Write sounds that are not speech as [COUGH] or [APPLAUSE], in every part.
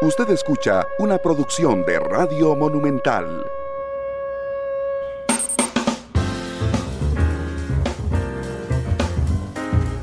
Usted escucha una producción de Radio Monumental.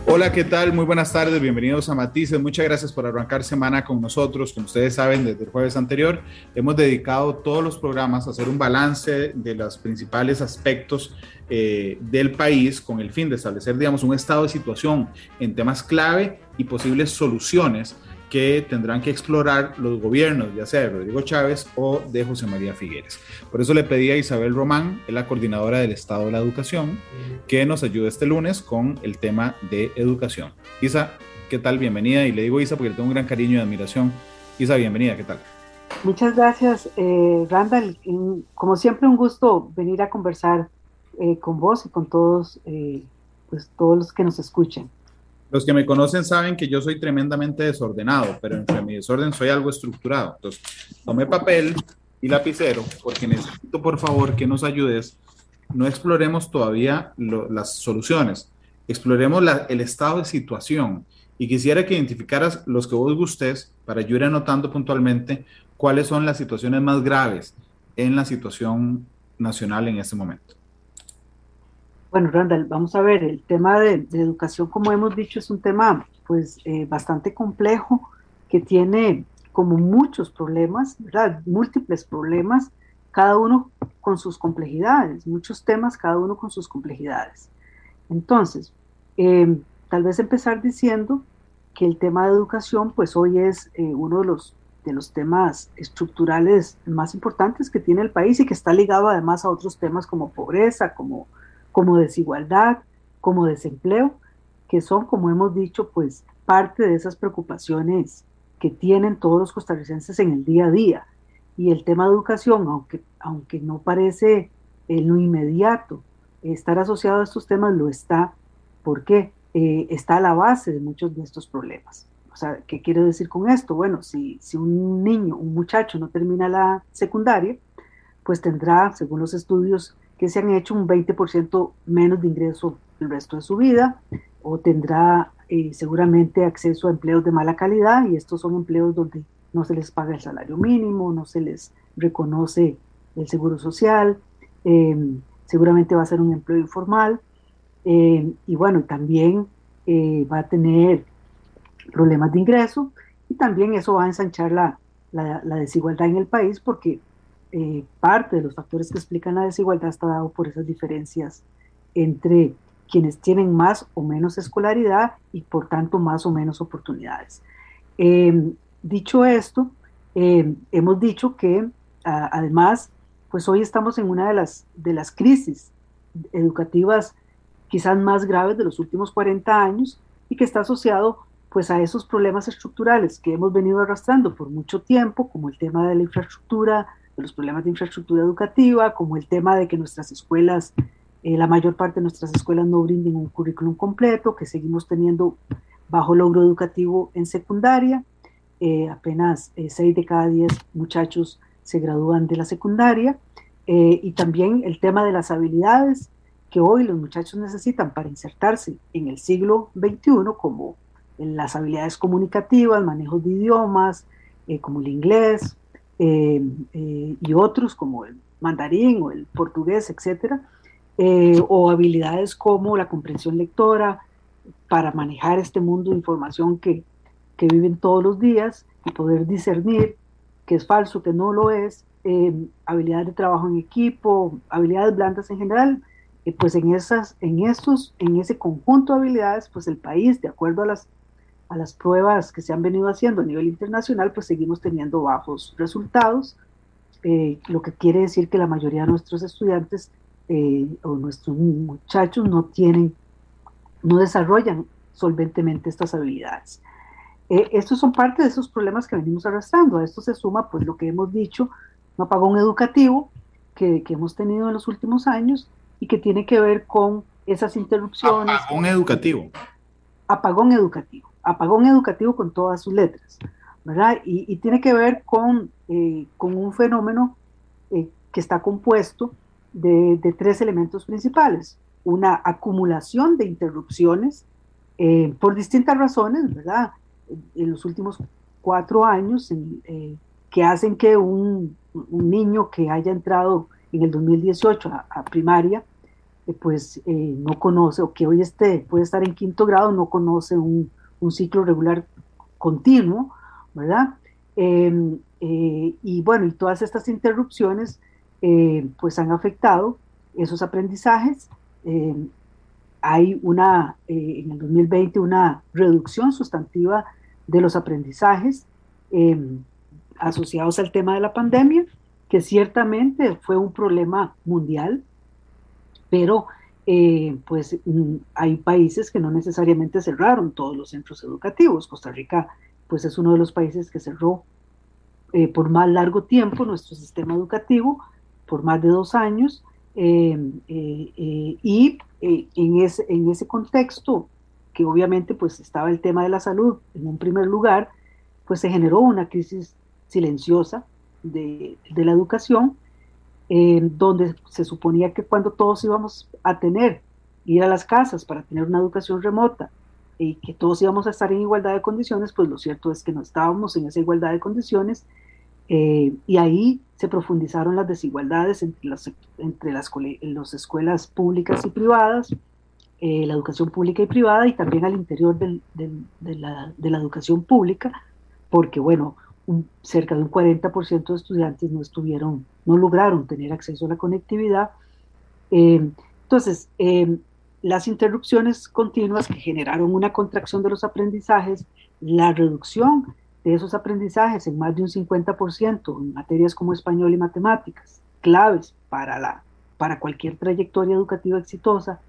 Hola, ¿qué tal? Muy buenas tardes, bienvenidos a Matices. Muchas gracias por arrancar semana con nosotros. Como ustedes saben, desde el jueves anterior hemos dedicado todos los programas a hacer un balance de los principales aspectos eh, del país con el fin de establecer, digamos, un estado de situación en temas clave y posibles soluciones que tendrán que explorar los gobiernos, ya sea de Rodrigo Chávez o de José María Figueres. Por eso le pedí a Isabel Román, la coordinadora del Estado de la Educación, que nos ayude este lunes con el tema de educación. Isa, ¿qué tal? Bienvenida. Y le digo Isa porque le tengo un gran cariño y admiración. Isa, bienvenida, ¿qué tal? Muchas gracias, eh, Randall. Como siempre, un gusto venir a conversar eh, con vos y con todos, eh, pues, todos los que nos escuchen. Los que me conocen saben que yo soy tremendamente desordenado, pero entre mi desorden soy algo estructurado. Entonces, tomé papel y lapicero porque necesito, por favor, que nos ayudes. No exploremos todavía las soluciones, exploremos el estado de situación. Y quisiera que identificaras los que vos gustes para yo ir anotando puntualmente cuáles son las situaciones más graves en la situación nacional en este momento. Bueno, Randall, vamos a ver, el tema de, educación, como hemos dicho, es un tema pues eh, bastante complejo que tiene como muchos problemas, ¿verdad? Múltiples problemas, cada uno con sus complejidades, muchos temas, cada uno con sus complejidades. Entonces, em, tal vez empezar diciendo que el tema de educación, pues hoy es eh, uno de los, de los temas estructurales más importantes que tiene el país y que está ligado además a otros temas como pobreza, como como desigualdad, como desempleo, que son, como hemos dicho, pues parte de esas preocupaciones que tienen todos los costarricenses en el día a día. Y el tema de educación, aunque, aunque no parece en lo inmediato estar asociado a estos temas, lo está, porque eh, está a la base de muchos de estos problemas. O sea, ¿qué quiero decir con esto? Bueno, si, si un niño, un muchacho no termina la secundaria, pues tendrá, según los estudios que se han hecho un 20% menos de ingreso el resto de su vida o tendrá eh, seguramente acceso a empleos de mala calidad y estos son empleos donde no se les paga el salario mínimo, no se les reconoce el seguro social, em, seguramente va a ser un empleo informal em, y bueno, también eh, va a tener problemas de ingreso y también eso va a ensanchar la, la desigualdad en el país porque eh, parte de los factores que explican la desigualdad está dado por esas diferencias entre quienes tienen más o menos escolaridad y por tanto más o menos oportunidades. Em, dicho esto, em, hemos dicho que además, pues hoy estamos en una de las, de las crisis educativas quizás más graves de los últimos 40 años y que está asociado pues a esos problemas estructurales que hemos venido arrastrando por mucho tiempo, como el tema de la infraestructura, de los problemas de infraestructura educativa, como el tema de que nuestras escuelas, eh, la mayor parte de nuestras escuelas no brinden un currículum completo, que seguimos teniendo bajo logro educativo en secundaria. Eh, apenas 6 eh, de cada 10 muchachos se gradúan de la secundaria. y también el tema de las habilidades que hoy los muchachos necesitan para insertarse en el siglo XXI, como las habilidades comunicativas, manejos de idiomas, como el inglés, eh, eh, y otros como el mandarín o el portugués, etcétera, eh, o habilidades como la comprensión lectora para manejar este mundo de información que, que viven todos los días y poder discernir que es falso, que no lo es, habilidades de trabajo en equipo, habilidades blandas en general, pues en esas, en esos, en ese conjunto de habilidades, pues el país, de acuerdo a las a las pruebas que se han venido haciendo a nivel internacional, pues seguimos teniendo bajos resultados, eh, lo que quiere decir que la mayoría de nuestros estudiantes eh, o nuestros muchachos no tienen, no desarrollan solventemente estas habilidades. Eh, estos son parte de esos problemas que venimos arrastrando. A esto se suma, pues, lo que hemos dicho, un apagón educativo que, que hemos tenido en los últimos años y que tiene que ver con esas interrupciones. Apagón educativo. Apagón educativo apagón educativo con todas sus letras, ¿verdad? Y, tiene que ver con, eh, con un fenómeno eh, que está compuesto de, tres elementos principales. Una acumulación de interrupciones eh, por distintas razones, ¿verdad? En los últimos cuatro años que hacen que un, niño que haya entrado en el 2018 a, primaria, pues no conoce, o que hoy esté, puede estar en quinto grado, no conoce un, un ciclo regular continuo, ¿verdad? Em, eh, y bueno, y todas estas interrupciones eh, pues han afectado esos aprendizajes. Em, hay una, eh, en el 2020, una reducción sustantiva de los aprendizajes em, asociados al tema de la pandemia, que ciertamente fue un problema mundial, pero pues mm, hay países que no necesariamente cerraron todos los centros educativos. Costa Rica pues es uno de los países que cerró eh, por más largo tiempo nuestro sistema educativo, por más de dos años, eh, eh, y en, ese, en ese contexto, que obviamente pues estaba el tema de la salud en un primer lugar, pues se generó una crisis silenciosa de la educación, donde se suponía que cuando todos íbamos a tener, ir a las casas para tener una educación remota, y que todos íbamos a estar en igualdad de condiciones, pues lo cierto es que no estábamos en esa igualdad de condiciones eh, y ahí se profundizaron las desigualdades entre las, entre las, escuelas públicas y privadas, eh, la educación pública y privada y también al interior de, la, educación pública, porque bueno, cerca de un 40% de estudiantes no estuvieron, no lograron tener acceso a la conectividad. Eh, entonces, las interrupciones continuas que generaron una contracción de los aprendizajes, la reducción de esos aprendizajes en más de un 50% en materias como español y matemáticas, claves para, la, para cualquier trayectoria educativa exitosa,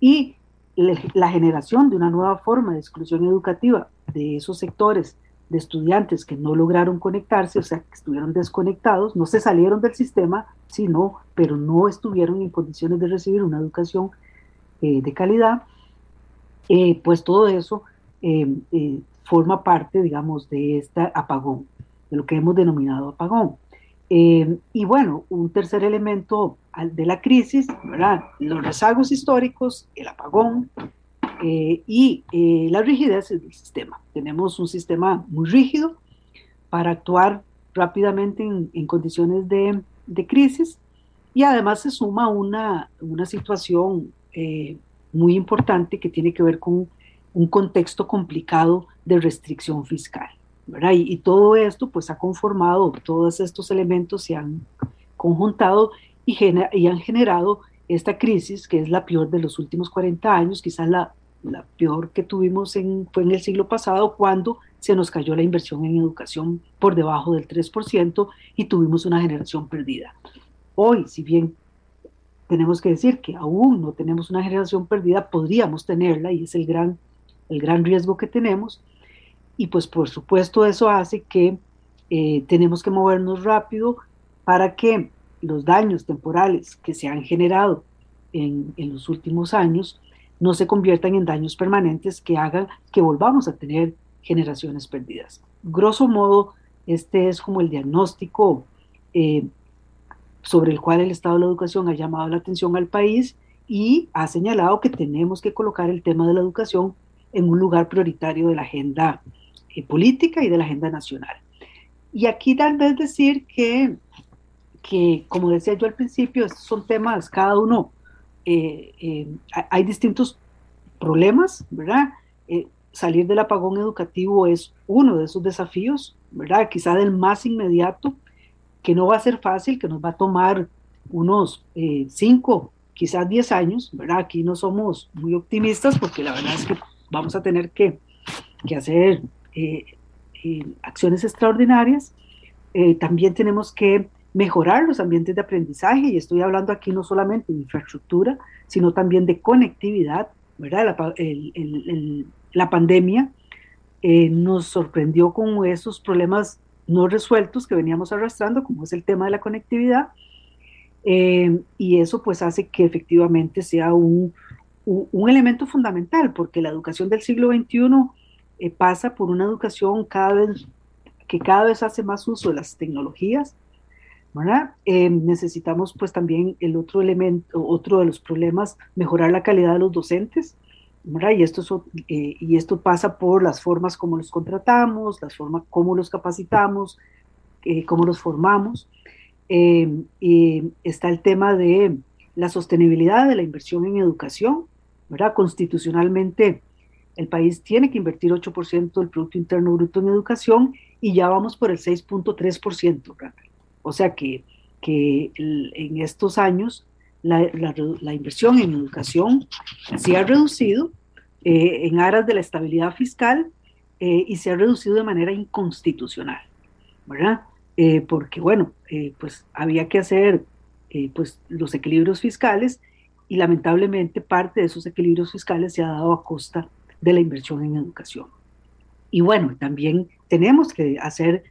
y la generación de una nueva forma de exclusión educativa de esos sectores de estudiantes que no lograron conectarse, o sea, que estuvieron desconectados, no se salieron del sistema, sino, pero no estuvieron en condiciones de recibir una educación eh, de calidad, eh, pues todo eso eh, forma parte, digamos, de este apagón, de lo que hemos denominado apagón. y bueno, un tercer elemento de la crisis, ¿verdad? los rezagos históricos, el apagón y la rigidez del sistema. Tenemos un sistema muy rígido para actuar rápidamente en, condiciones de, de, crisis y además se suma una, una situación eh, muy importante que tiene que ver con un contexto complicado de restricción fiscal. ¿verdad? Y, todo esto pues ha conformado, todos estos elementos se han conjuntado y, y, han generado esta crisis que es la peor de los últimos 40 años, quizás la, la peor que tuvimos en, fue en el siglo pasado cuando se nos cayó la inversión en educación por debajo del 3% y tuvimos una generación perdida. Hoy, si bien tenemos que decir que aún no tenemos una generación perdida, podríamos tenerla y es el gran, el gran riesgo que tenemos. Y pues por supuesto eso hace que eh, tenemos que movernos rápido para que los daños temporales que se han generado en, en los últimos años no se conviertan en daños permanentes que hagan que volvamos a tener generaciones perdidas. Grosso modo, este es como el diagnóstico eh, sobre el cual el Estado de la Educación ha llamado la atención al país y ha señalado que tenemos que colocar el tema de la educación en un lugar prioritario de la agenda eh, política y de la agenda nacional. Y aquí tal vez decir que, que, como decía yo al principio, estos son temas, cada uno, eh, eh, hay distintos problemas, ¿verdad? salir del apagón educativo es uno de esos desafíos, ¿verdad? Quizá del más inmediato, que no va a ser fácil, que nos va a tomar unos eh, cinco, quizás diez años, ¿verdad? Aquí no somos muy optimistas porque la verdad es que vamos a tener que, que hacer eh, eh, acciones extraordinarias. también tenemos que mejorar los ambientes de aprendizaje y estoy hablando aquí no solamente de infraestructura, sino también de conectividad, ¿verdad? La, la pandemia nos sorprendió con esos problemas no resueltos que veníamos arrastrando, como es el tema de la conectividad, eh, y eso pues hace que efectivamente sea un, un, elemento fundamental, porque la educación del siglo XXI eh, pasa por una educación cada vez, que cada vez hace más uso de las tecnologías. Eh, necesitamos pues también el otro elemento, otro de los problemas, mejorar la calidad de los docentes, Y esto, y esto pasa por las formas como los contratamos, las formas como los capacitamos, cómo los formamos. y está el tema de la sostenibilidad de la inversión en educación, ¿verdad? Constitucionalmente el país tiene que invertir 8% del Producto Interno Bruto en educación y ya vamos por el 6.3%. O sea que, que en estos años la, la, inversión en educación se ha reducido eh, en aras de la estabilidad fiscal eh, y se ha reducido de manera inconstitucional, ¿verdad? Eh, porque, bueno, pues había que hacer pues, los equilibrios fiscales y lamentablemente parte de esos equilibrios fiscales se ha dado a costa de la inversión en educación. Y bueno, también tenemos que hacer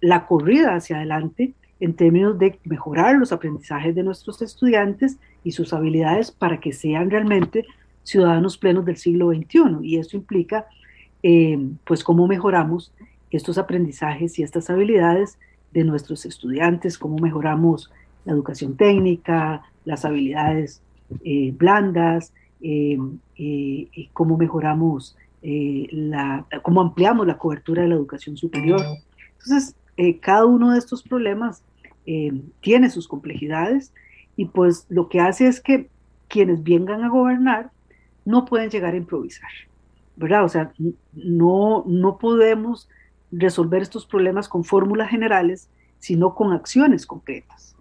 la corrida hacia adelante en términos de mejorar los aprendizajes de nuestros estudiantes y sus habilidades para que sean realmente ciudadanos plenos del siglo XXI. Y eso implica, eh, pues, cómo mejoramos estos aprendizajes y estas habilidades de nuestros estudiantes, cómo mejoramos la educación técnica, las habilidades eh, blandas, eh, cómo mejoramos la, cómo ampliamos la cobertura de la educación superior. Entonces, cada uno de estos problemas tiene sus complejidades y pues lo que hace es que quienes vengan a gobernar no pueden llegar a improvisar, ¿verdad? O sea, no, no podemos resolver estos problemas con fórmulas generales, sino con acciones concretas.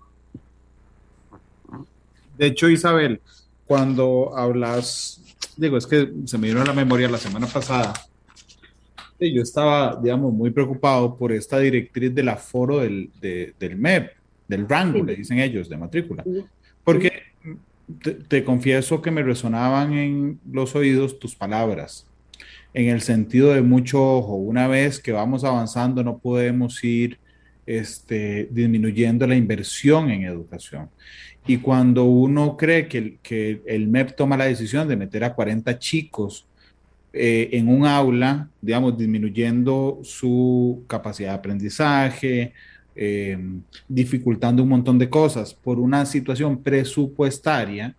De hecho, Isabel, cuando hablas, digo, es que se me vino a la memoria la semana pasada, yo estaba, digamos, muy preocupado por esta directriz del aforo del, del MEP, del rango, le dicen ellos, de matrícula. Porque te, confieso que me resonaban en los oídos tus palabras, en el sentido de mucho ojo. Una vez que vamos avanzando, no podemos ir este, disminuyendo la inversión en educación. Y cuando uno cree que que el MEP toma la decisión de meter a 40 chicos eh, en un aula, digamos, disminuyendo su capacidad de aprendizaje, eh, dificultando un montón de cosas por una situación presupuestaria,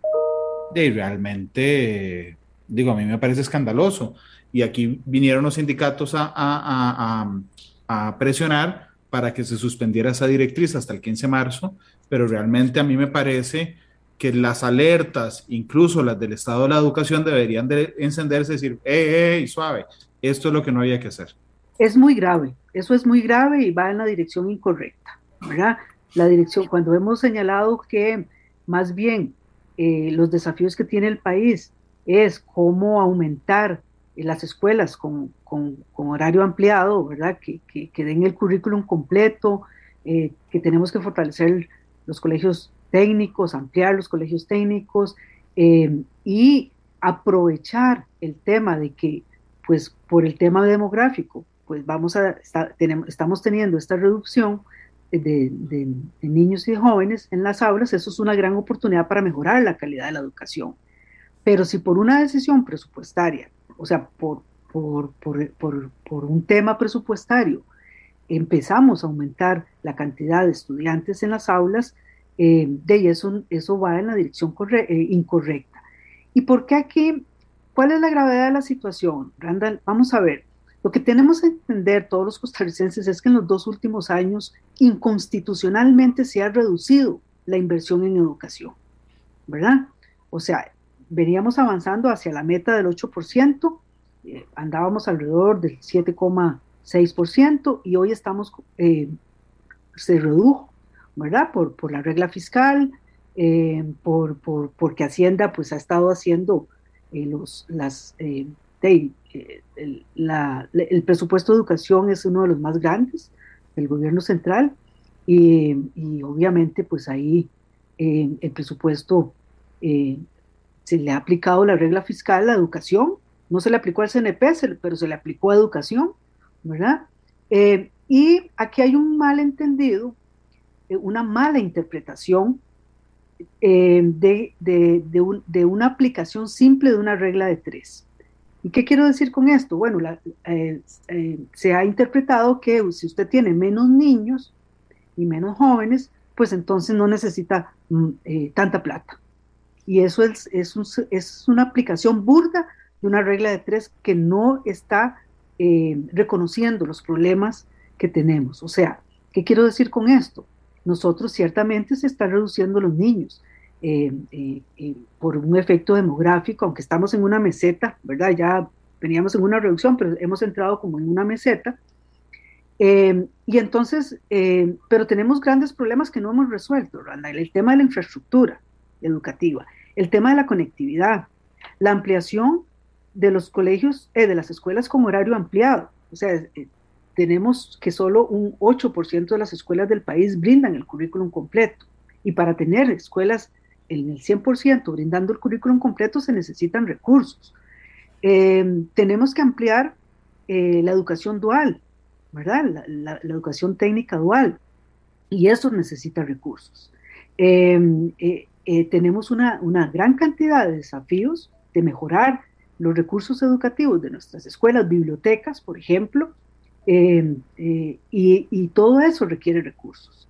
de realmente, digo, a mí me parece escandaloso. Y aquí vinieron los sindicatos a, a, a, a presionar para que se suspendiera esa directriz hasta el 15 de marzo, pero realmente a mí me parece que las alertas, incluso las del Estado de la Educación, deberían de encenderse y decir, ¡eh, suave! Esto es lo que no había que hacer. Es muy grave, eso es muy grave y va en la dirección incorrecta, ¿verdad? La dirección, cuando hemos señalado que más bien eh, los desafíos que tiene el país es cómo aumentar las escuelas con, con, horario ampliado, ¿verdad? Que, que, den el currículum completo, eh, que tenemos que fortalecer los colegios técnicos, ampliar los colegios técnicos eh, y aprovechar el tema de que, pues por el tema demográfico, pues vamos a, estamos teniendo esta reducción de, de, niños y jóvenes en las aulas, eso es una gran oportunidad para mejorar la calidad de la educación. Pero si por una decisión presupuestaria, o sea, por, por, por, por un tema presupuestario, empezamos a aumentar la cantidad de estudiantes en las aulas, eh, de eso, eso va en la dirección eh, incorrecta. ¿Y por qué aquí? ¿Cuál es la gravedad de la situación? Randall, vamos a ver. Lo que tenemos que entender todos los costarricenses es que en los dos últimos años inconstitucionalmente se ha reducido la inversión en educación, ¿verdad? O sea, veníamos avanzando hacia la meta del 8%, eh, andábamos alrededor del 7,6% y hoy estamos, se redujo ¿verdad? Por, la regla fiscal, eh, por, por, porque Hacienda pues ha estado haciendo eh, los, las, eh, el, la, el, presupuesto de educación es uno de los más grandes del gobierno central y, obviamente pues ahí el presupuesto se le ha aplicado la regla fiscal a la educación, no se le aplicó al CNP, pero se le aplicó a educación, ¿verdad? y aquí hay un malentendido eh, una mala interpretación eh, de, de, una aplicación simple de una regla de tres. ¿Y qué quiero decir con esto? Bueno, eh, se ha interpretado que si usted tiene menos niños y menos jóvenes, pues entonces no necesita mm, tanta plata. Y eso es, es, es, una aplicación burda de una regla de tres que no está eh, reconociendo los problemas que tenemos. O sea, ¿qué quiero decir con esto? Nosotros ciertamente se están reduciendo los niños eh, eh, por un efecto demográfico, aunque estamos en una meseta, ¿verdad? Ya veníamos en una reducción, pero hemos entrado como en una meseta. y entonces, pero tenemos grandes problemas que no hemos resuelto, El tema de la infraestructura educativa, el tema de la conectividad, la ampliación de los colegios, de las escuelas con horario ampliado. O sea, tenemos que solo un 8% de las escuelas del país brindan el currículum completo. Y para tener escuelas en el 100% brindando el currículum completo se necesitan recursos. Eh, tenemos que ampliar eh, la educación dual, ¿verdad? La, educación técnica dual. Y eso necesita recursos. Eh, tenemos una, una gran cantidad de desafíos de mejorar los recursos educativos de nuestras escuelas, bibliotecas, por ejemplo, eh, eh, y, todo eso requiere recursos.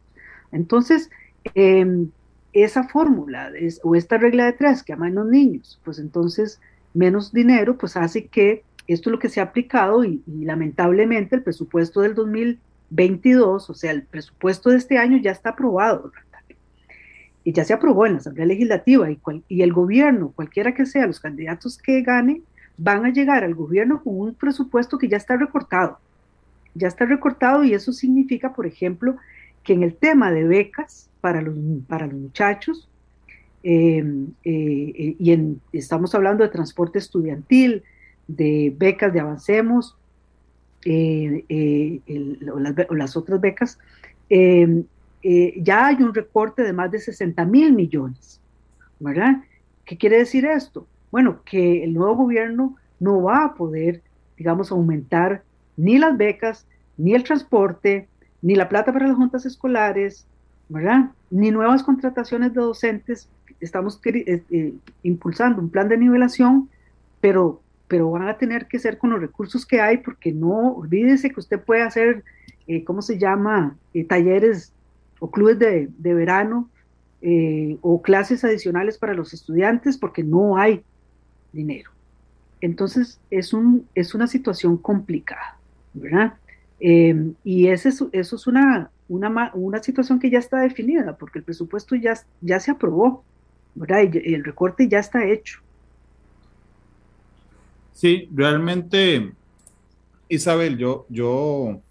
Entonces, em, esa fórmula o esta regla de tres que aman los niños, pues entonces menos dinero, pues hace que esto es lo que se ha aplicado y, lamentablemente el presupuesto del 2022, o sea, el presupuesto de este año ya está aprobado, y ya se aprobó en la Asamblea Legislativa y, y el gobierno, cualquiera que sea, los candidatos que ganen, van a llegar al gobierno con un presupuesto que ya está recortado ya está recortado y eso significa, por ejemplo, que en el tema de becas para los, para los muchachos, eh, eh, y estamos hablando de transporte estudiantil, de becas de Avancemos, eh, o, las, otras becas, ya hay un recorte de más de 60 mil millones, ¿verdad? ¿Qué quiere decir esto? Bueno, que el nuevo gobierno no va a poder, digamos, aumentar ni las becas, ni el transporte, ni la plata para las juntas escolares, ¿verdad? Ni nuevas contrataciones de docentes. Estamos eh, eh, impulsando un plan de nivelación, pero, pero van a tener que ser con los recursos que hay, porque no, olvídese que usted puede hacer, eh, ¿cómo se llama? talleres o clubes de, de verano o clases adicionales para los estudiantes, porque no hay dinero. Entonces, es, un, es una situación complicada, Em, y ese eso es una, una, una, situación que ya está definida, porque el presupuesto ya, ya se aprobó, ¿verdad? Y el recorte ya está hecho. Sí, realmente, Isabel, yo, yo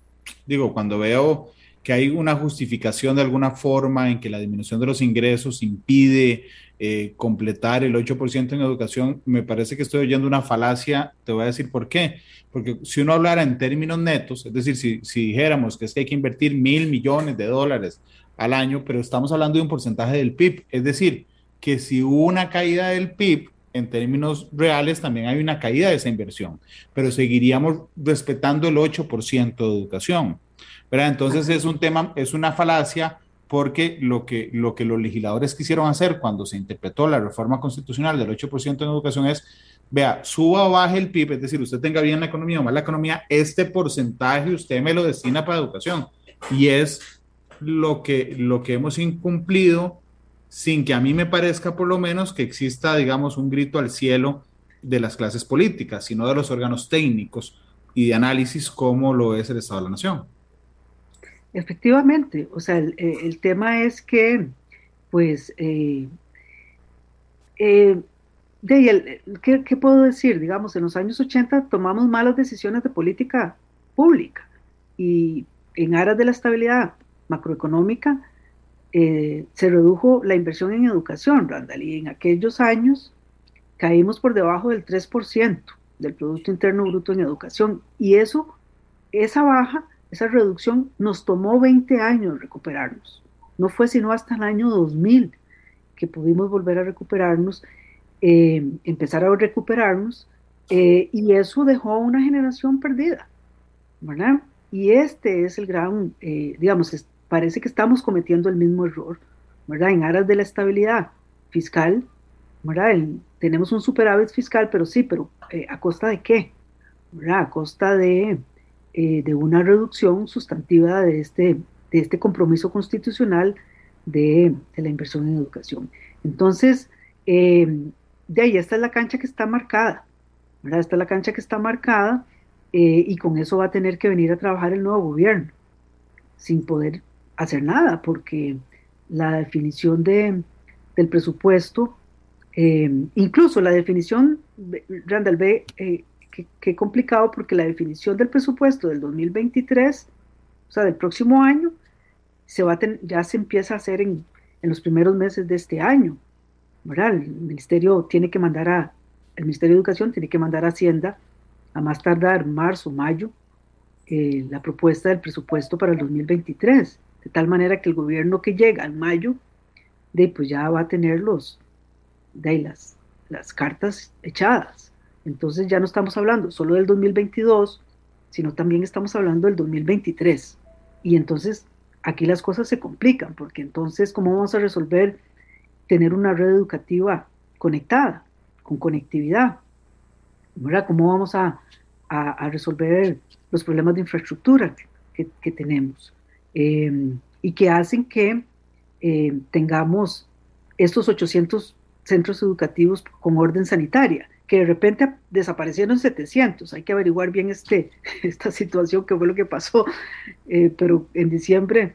digo, cuando veo que hay una justificación de alguna forma en que la disminución de los ingresos impide eh, completar el 8% en educación, me parece que estoy oyendo una falacia, te voy a decir por qué porque si uno hablara en términos netos, es decir, si, si dijéramos que es que hay que invertir mil millones de dólares al año, pero estamos hablando de un porcentaje del PIB, es decir, que si hubo una caída del PIB, en términos reales también hay una caída de esa inversión, pero seguiríamos respetando el 8% de educación. ¿Verdad? Entonces es un tema, es una falacia porque lo que, lo que los legisladores quisieron hacer cuando se interpretó la reforma constitucional del 8% en educación es vea, suba o baje el PIB, es decir, usted tenga bien la economía o mal la economía, este porcentaje usted me lo destina para educación. Y es lo que, lo que hemos incumplido sin que a mí me parezca por lo menos que exista, digamos, un grito al cielo de las clases políticas, sino de los órganos técnicos y de análisis como lo es el Estado de la Nación. Efectivamente, o sea, el, tema es que, pues, eh, eh, de, ¿qué, ¿qué, puedo decir? Digamos, en los años 80 tomamos malas decisiones de política pública y en aras de la estabilidad macroeconómica eh, se redujo la inversión en educación, Randall, y en aquellos años caímos por debajo del 3% del Producto Interno Bruto en educación y eso, esa baja, esa reducción nos tomó 20 años recuperarnos. No fue sino hasta el año 2000 que pudimos volver a recuperarnos eh, empezar a recuperarnos eh, y eso dejó una generación perdida, ¿verdad? Y este es el gran, eh, digamos, parece que estamos cometiendo el mismo error, ¿verdad? En aras de la estabilidad fiscal, ¿verdad? tenemos un superávit fiscal, pero sí, pero ¿a costa de qué? ¿verdad? A costa de, de una reducción sustantiva de este, de este compromiso constitucional de, de la inversión en educación. Entonces, de ahí esta es la cancha que está marcada, ¿verdad? Esta es la cancha que está marcada eh, y con eso va a tener que venir a trabajar el nuevo gobierno, sin poder hacer nada, porque la definición de, del presupuesto, eh, incluso la definición, Randall, ve qué complicado porque la definición del presupuesto del 2023, o sea, del próximo año, se va ya se empieza a hacer en, en los primeros meses de este año. ¿verdad? El ministerio tiene que mandar a, el Ministerio de Educación tiene que mandar a Hacienda a más tardar marzo, mayo, eh, la propuesta del presupuesto para el 2023, de tal manera que el gobierno que llega en mayo, de, pues ya va a tener los, de las, las cartas echadas. Entonces ya no estamos hablando solo del 2022, sino también estamos hablando del 2023. Y entonces aquí las cosas se complican, porque entonces, ¿cómo vamos a resolver tener una red educativa conectada, con conectividad? ¿Cómo vamos a, resolver los problemas de infraestructura que, tenemos? Eh, y que hacen que eh, tengamos estos 800 centros educativos con orden sanitaria, que de repente desaparecieron 700. Hay que averiguar bien este, [LAUGHS] esta situación, qué fue lo que pasó. Eh, pero en diciembre,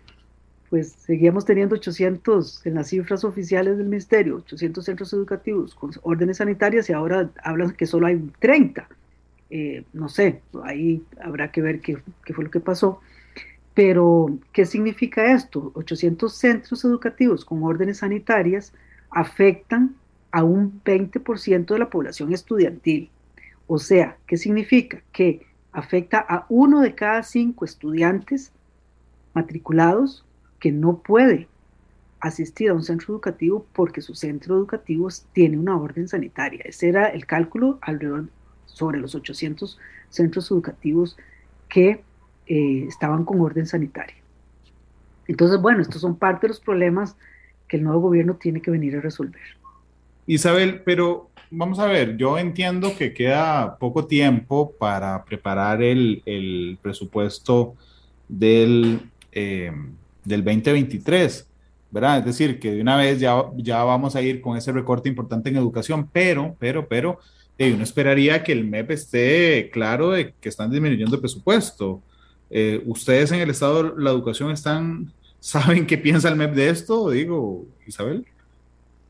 pues seguíamos teniendo 800 en las cifras oficiales del ministerio, 800 centros educativos con órdenes sanitarias y ahora hablan que solo hay 30. Eh, no sé, ahí habrá que ver qué, qué fue lo que pasó. Pero, ¿qué significa esto? 800 centros educativos con órdenes sanitarias afectan a un 20% de la población estudiantil. O sea, ¿qué significa? Que afecta a uno de cada cinco estudiantes matriculados que no puede asistir a un centro educativo porque su centro educativo tiene una orden sanitaria. Ese era el cálculo alrededor sobre los 800 centros educativos que eh, estaban con orden sanitaria. Entonces, bueno, estos son parte de los problemas que el nuevo gobierno tiene que venir a resolver. Isabel, pero vamos a ver, yo entiendo que queda poco tiempo para preparar el, presupuesto del, eh, del 2023, ¿verdad? Es decir, que de una vez ya, ya vamos a ir con ese recorte importante en educación, pero, pero, pero, eh, uno esperaría que el MEP esté claro de que están disminuyendo el presupuesto. Eh, ¿Ustedes en el Estado de la Educación están, saben qué piensa el MEP de esto? Digo, Isabel.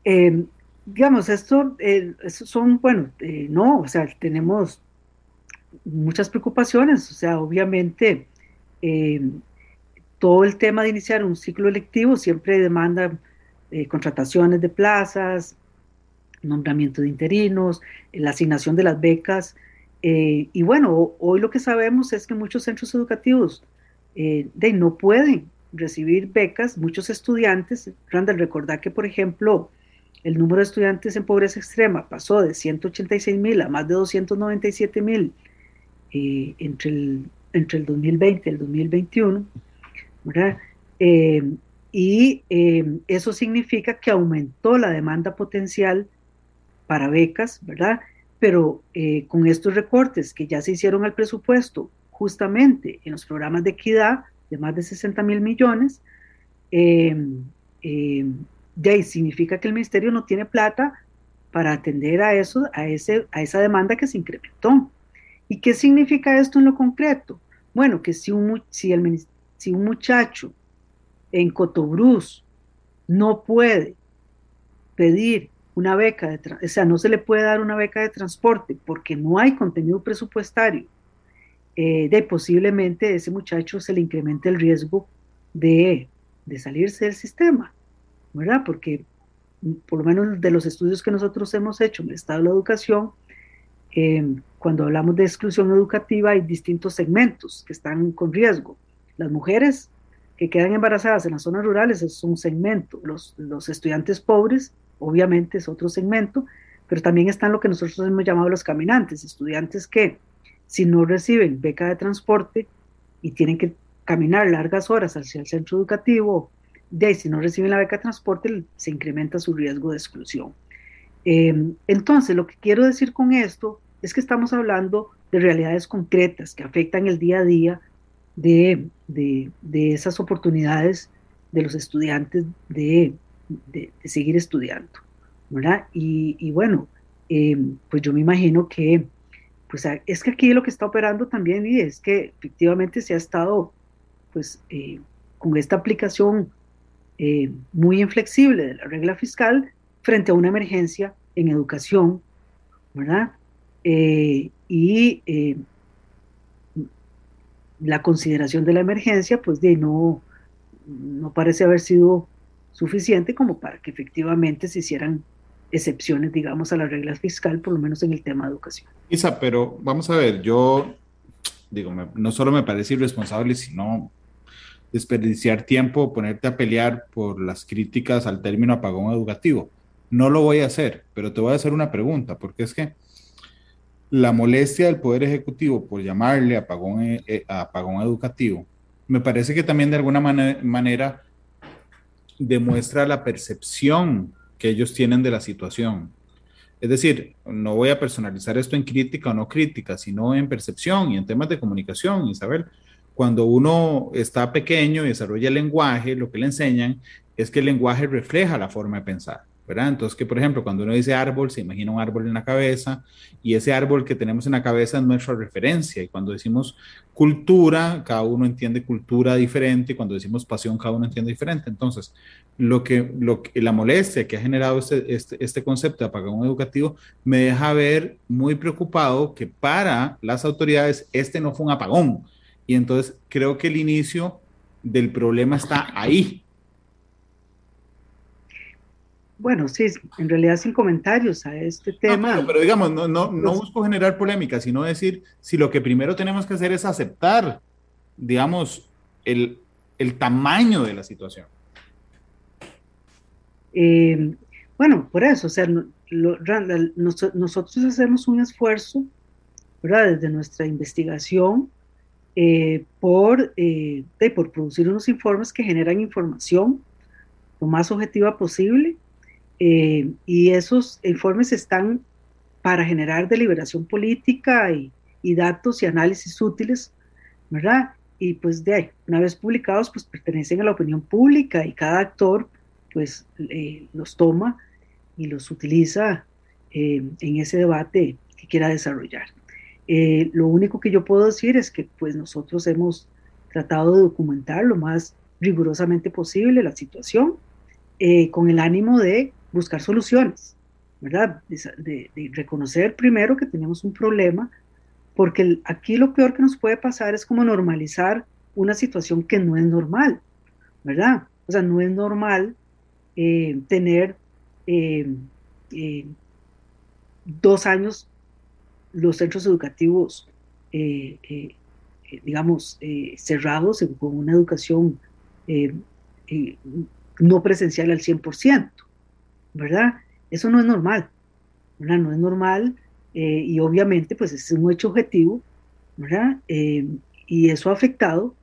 Eh, digamos, esto eh, son, bueno, eh, no, o sea, tenemos muchas preocupaciones, o sea, obviamente eh, todo el tema de iniciar un ciclo electivo siempre demanda contrataciones de plazas, nombramiento de interinos, la asignación de las becas, y bueno, hoy lo que sabemos es que muchos centros educativos de, no pueden recibir becas, muchos estudiantes, Randall, recordar que, por ejemplo, el número de estudiantes en pobreza extrema pasó de 186 mil a más de 297 mil eh, entre, el, entre el 2020 y el 2021, ¿verdad? Eh, y eh, eso significa que aumentó la demanda potencial para becas, ¿verdad? Pero con estos recortes que ya se hicieron al presupuesto, justamente en los programas de equidad de más de 60 mil millones, de significa que el ministerio no tiene plata para atender a eso, a, ese, a esa demanda que se incrementó. ¿Y qué significa esto en lo concreto? Bueno, que si un, si un muchacho en Cotobruz no puede pedir una beca, de o sea, no se le puede dar una beca de transporte porque no hay contenido presupuestario, eh, de posiblemente ese muchacho se le incremente el riesgo de, de salirse del sistema. ¿Verdad? Porque mm, por lo menos de los estudios que nosotros hemos hecho en el estado de la educación, em, cuando hablamos de exclusión educativa hay distintos segmentos que están con riesgo. Las mujeres que quedan embarazadas en las zonas rurales es un segmento, los, los estudiantes pobres obviamente es otro segmento, pero también están lo que nosotros hemos llamado los caminantes, estudiantes que si no reciben beca de transporte y tienen que caminar largas horas hacia el centro educativo de si no reciben la beca de transporte, se incrementa su riesgo de exclusión. Em, entonces, lo que quiero decir con esto es que estamos hablando de realidades concretas que afectan el día a día de, esas oportunidades de los estudiantes de, seguir estudiando. ¿verdad? Y, bueno, em, pues yo me imagino que pues es que aquí lo que está operando también y es que efectivamente se ha estado pues eh, con esta aplicación eh, muy inflexible de la regla fiscal frente a una emergencia en educación, ¿verdad? Eh, y la consideración de la emergencia, pues de no, no parece haber sido suficiente como para que efectivamente se hicieran excepciones, digamos, a la regla fiscal, por lo menos en el tema de educación. Isa, pero vamos a ver, yo digo, no solo me parece irresponsable, sino desperdiciar tiempo, ponerte a pelear por las críticas al término apagón educativo. No lo voy a hacer, pero te voy a hacer una pregunta, porque es que la molestia del Poder Ejecutivo por llamarle apagón, eh, eh, apagón educativo, me parece que también de alguna manera demuestra la percepción que ellos tienen de la situación. Es decir, no voy a personalizar esto en crítica o no crítica, sino en percepción y en temas de comunicación, Isabel. Cuando uno está pequeño y desarrolla el lenguaje, lo que le enseñan es que el lenguaje refleja la forma de pensar. Entonces, que por ejemplo, cuando uno dice árbol, se imagina un árbol en la cabeza y ese árbol que tenemos en la cabeza es nuestra referencia. Y cuando decimos cultura, cada uno entiende cultura diferente y cuando decimos pasión, cada uno entiende diferente. Entonces, lo que, lo que la molestia que ha generado este, este, este concepto de apagón educativo me deja ver muy preocupado que para las autoridades este no fue un apagón. Y entonces creo que el inicio del problema está ahí, bueno, sí, en realidad sin comentarios a este tema. pero digamos, no, no, no, pues busco generar polémica, sino decir si lo que primero tenemos que hacer es aceptar, digamos, el, el tamaño de la situación. Eh, bueno, por eso, o sea, nosotros hacemos un esfuerzo, ¿verdad? Desde nuestra investigación, eh, por, eh, por producir unos informes que generan información lo más objetiva posible eh, y esos informes están para generar deliberación política y, datos y análisis útiles, ¿verdad? Y pues de ahí, una vez publicados, pues pertenecen a la opinión pública y cada actor pues los toma y los utiliza eh, en ese debate que quiera desarrollar. Lo único que yo puedo decir es que pues nosotros hemos tratado de documentar lo más rigurosamente posible la situación con el ánimo de buscar soluciones, ¿verdad? De, reconocer primero que tenemos un problema, porque aquí lo peor que nos puede pasar es como normalizar una situación que no es normal, ¿verdad? O sea, no es normal eh, tener eh, eh, dos años los centros educativos, digamos, cerrados con una educación no presencial al 100%. ¿verdad? Eso no es normal, ¿verdad? No es normal eh, y obviamente pues es un hecho objetivo, ¿verdad? Eh, y eso ha afectado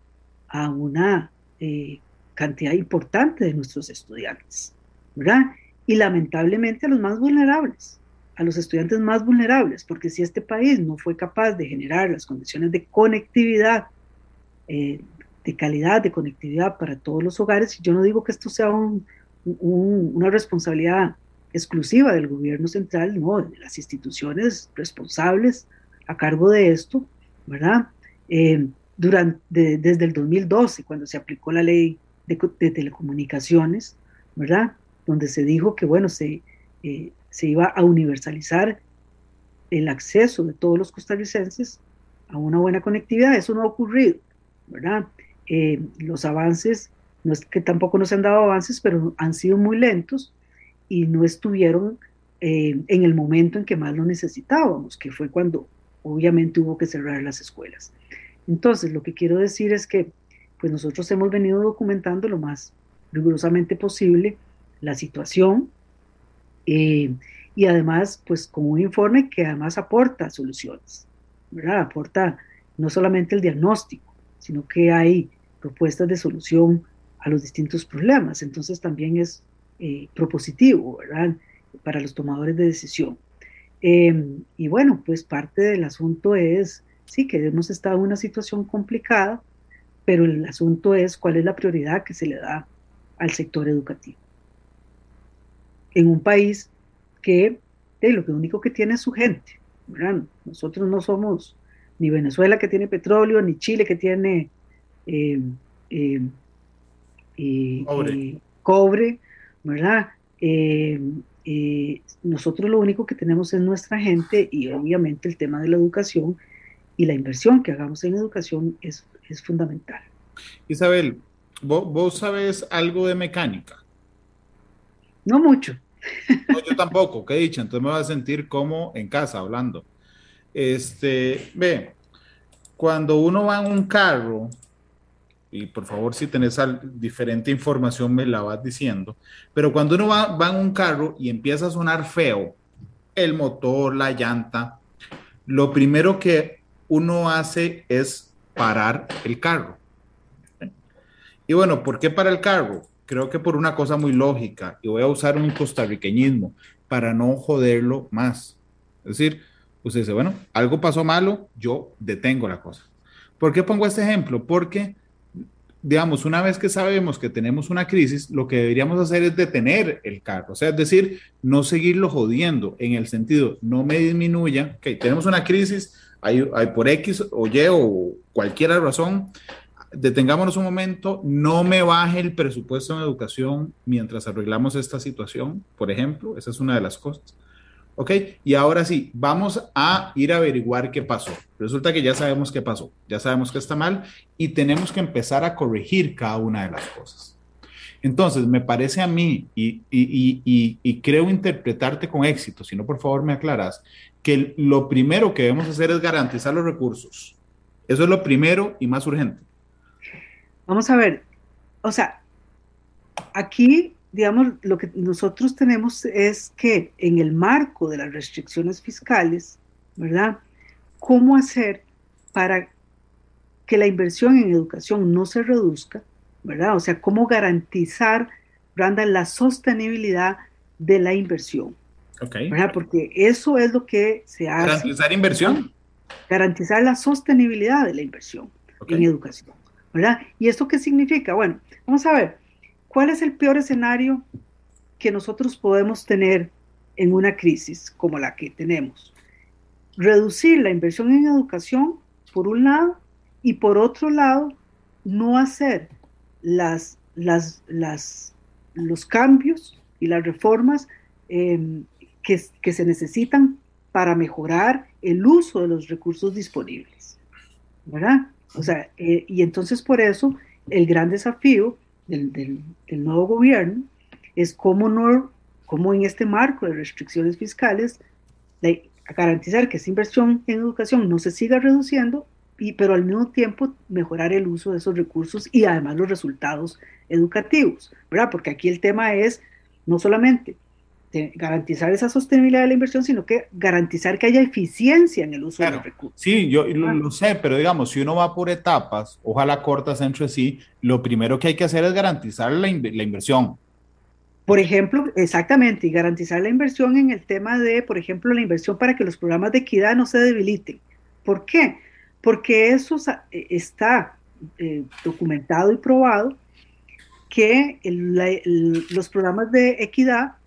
a una eh, cantidad importante de nuestros estudiantes, ¿verdad? Y lamentablemente a los más vulnerables, a los estudiantes más vulnerables, porque si este país no fue capaz de generar las condiciones de conectividad, de calidad de conectividad para todos los hogares, yo no digo que esto sea un, una responsabilidad exclusiva del gobierno central, no, de las instituciones responsables a cargo de esto, ¿verdad? Eh, durante, desde el 2012, cuando se aplicó la ley de, telecomunicaciones, ¿verdad? Donde se dijo que, bueno, se, eh, se iba a universalizar el acceso de todos los costarricenses a una buena conectividad. Eso no ha ocurrido, ¿verdad? Eh, los avances no es que tampoco nos han dado avances, pero han sido muy lentos y no estuvieron eh, en el momento en que más lo necesitábamos, que fue cuando obviamente hubo que cerrar las escuelas. Entonces, lo que quiero decir es que pues nosotros hemos venido documentando lo más rigurosamente posible la situación eh, y además pues con un informe que además aporta soluciones, ¿verdad? Aporta no solamente el diagnóstico, sino que hay propuestas de solución a los distintos problemas. Entonces también es eh, propositivo, ¿verdad? Para los tomadores de decisión. Em, y bueno, pues parte del asunto es, sí, que hemos estado en una situación complicada, pero el asunto es cuál es la prioridad que se le da al sector educativo. En un país que lo único que tiene es su gente, Nosotros no somos ni Venezuela que tiene petróleo, ni Chile que tiene eh, eh, eh, cobre. ¿verdad? nosotros lo único que tenemos es nuestra gente y obviamente el tema de la educación y la inversión que hagamos en educación es, es fundamental. Isabel, ¿vos, sabes algo de mecánica? No mucho. No, yo tampoco, qué dicho, entonces me voy a sentir como en casa hablando. Este, ve, cuando uno va en un carro, y por favor si tenés diferente información me la vas diciendo, pero cuando uno va, va en un carro y empieza a sonar feo, el motor, la llanta, lo primero que uno hace es parar el carro. Y bueno, ¿por qué para el carro? Creo que por una cosa muy lógica, y voy a usar un costarriqueñismo para no joderlo más. Es decir, usted dice, bueno, algo pasó malo, yo detengo la cosa. ¿Por qué pongo este ejemplo? Porque, digamos, una vez que sabemos que tenemos una crisis, lo que deberíamos hacer es detener el carro, o sea, es decir, no seguirlo jodiendo en el sentido, no me disminuya, que tenemos una crisis, hay, hay por X o Y o cualquier razón, detengámonos un momento, no me baje el presupuesto en educación mientras arreglamos esta situación, por ejemplo, esa es una de las cosas. ¿Ok? Y ahora sí, vamos a ir a averiguar qué pasó. Resulta que ya sabemos qué pasó, ya sabemos que está mal y tenemos que empezar a corregir cada una de las cosas. Entonces, me parece a mí, y, y, creo interpretarte con éxito, si no, por favor me aclaras, que lo primero que debemos hacer es garantizar los recursos. Eso es lo primero y más urgente. Vamos a ver, o sea, aquí digamos, lo que nosotros tenemos es que en el marco de las restricciones fiscales, ¿verdad? ¿Cómo hacer para que la inversión en educación no se reduzca, ¿verdad? O sea, cómo garantizar, Branda, la sostenibilidad de la inversión. Okay. ¿verdad? Porque eso es lo que se hace. Garantizar inversión. Garantizar la sostenibilidad de la inversión en educación, ¿Y esto qué significa? Bueno, vamos a ver ¿Cuál es el peor escenario que nosotros podemos tener en una crisis como la que tenemos? Reducir la inversión en educación, por un lado, y por otro lado, no hacer las, las, los cambios y las reformas em, que, que, se necesitan para mejorar el uso de los recursos disponibles. ¿Verdad? O sea, eh, y entonces por eso el gran desafío del, nuevo gobierno es cómo, no, cómo en este marco de restricciones fiscales garantizar que esa inversión en educación no se siga reduciendo, y, pero al mismo tiempo mejorar el uso de esos recursos y además los resultados educativos, ¿verdad? Porque aquí el tema es no solamente garantizar esa sostenibilidad de la inversión, sino que garantizar que haya eficiencia en el uso de los recursos. Sí, yo lo, sé, pero digamos, si uno va por etapas, ojalá cortas entre sí, lo primero que hay que hacer es garantizar la, la inversión. Por ejemplo, exactamente, y garantizar la inversión en el tema de, por ejemplo, la inversión para que los programas de equidad no se debiliten. ¿Por qué? Porque eso eh, está eh, documentado y probado que los programas de equidad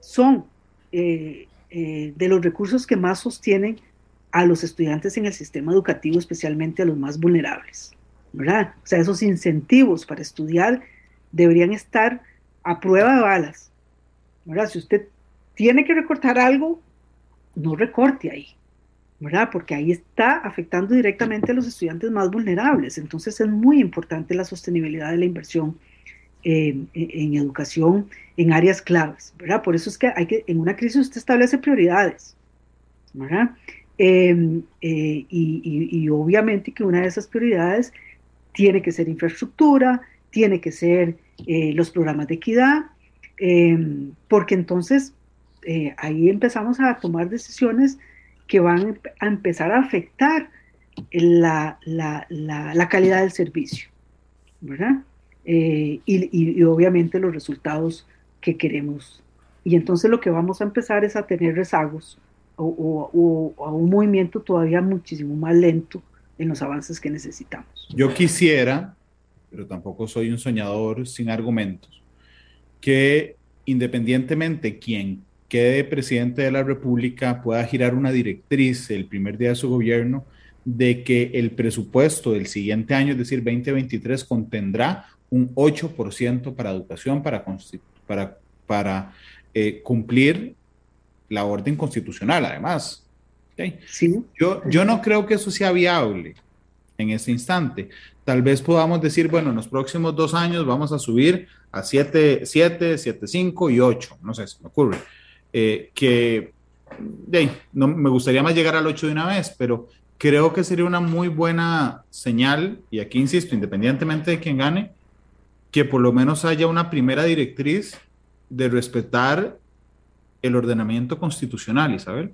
son eh, eh, de los recursos que más sostienen a los estudiantes en el sistema educativo, especialmente a los más vulnerables. ¿verdad? O sea, esos incentivos para estudiar deberían estar a prueba de balas. ¿verdad? Si usted tiene que recortar algo, no recorte ahí, ¿verdad? Porque ahí está afectando directamente a los estudiantes más vulnerables. Entonces es muy importante la sostenibilidad de la inversión en educación en áreas claves, ¿verdad? Por eso es que hay que, en una crisis usted establece prioridades, ¿verdad? Em, eh, y, obviamente que una de esas prioridades tiene que ser infraestructura, tiene que ser eh, los programas de equidad, em, porque entonces eh, ahí empezamos a tomar decisiones que van a empezar a afectar la, la calidad del servicio, ¿verdad? Eh, y, obviamente los resultados que queremos. Y entonces lo que vamos a empezar es a tener rezagos o, a un movimiento todavía muchísimo más lento en los avances que necesitamos. Yo quisiera, pero tampoco soy un soñador sin argumentos, que independientemente quien que el presidente de la República pueda girar una directriz el primer día de su gobierno de que el presupuesto del siguiente año, es decir, 2023, contendrá un 8% para educación para, para, para eh, cumplir la orden constitucional, además. Sí. Yo, yo no creo que eso sea viable en este instante. Tal vez podamos decir, bueno, en los próximos dos años vamos a subir a 7, 7, 7, 5 y 8, no sé, se me ocurre. Eh, que no, me gustaría más llegar al 8 de una vez, pero creo que sería una muy buena señal, y aquí insisto, independientemente de quién gane, que por lo menos haya una primera directriz de respetar el ordenamiento constitucional, Isabel.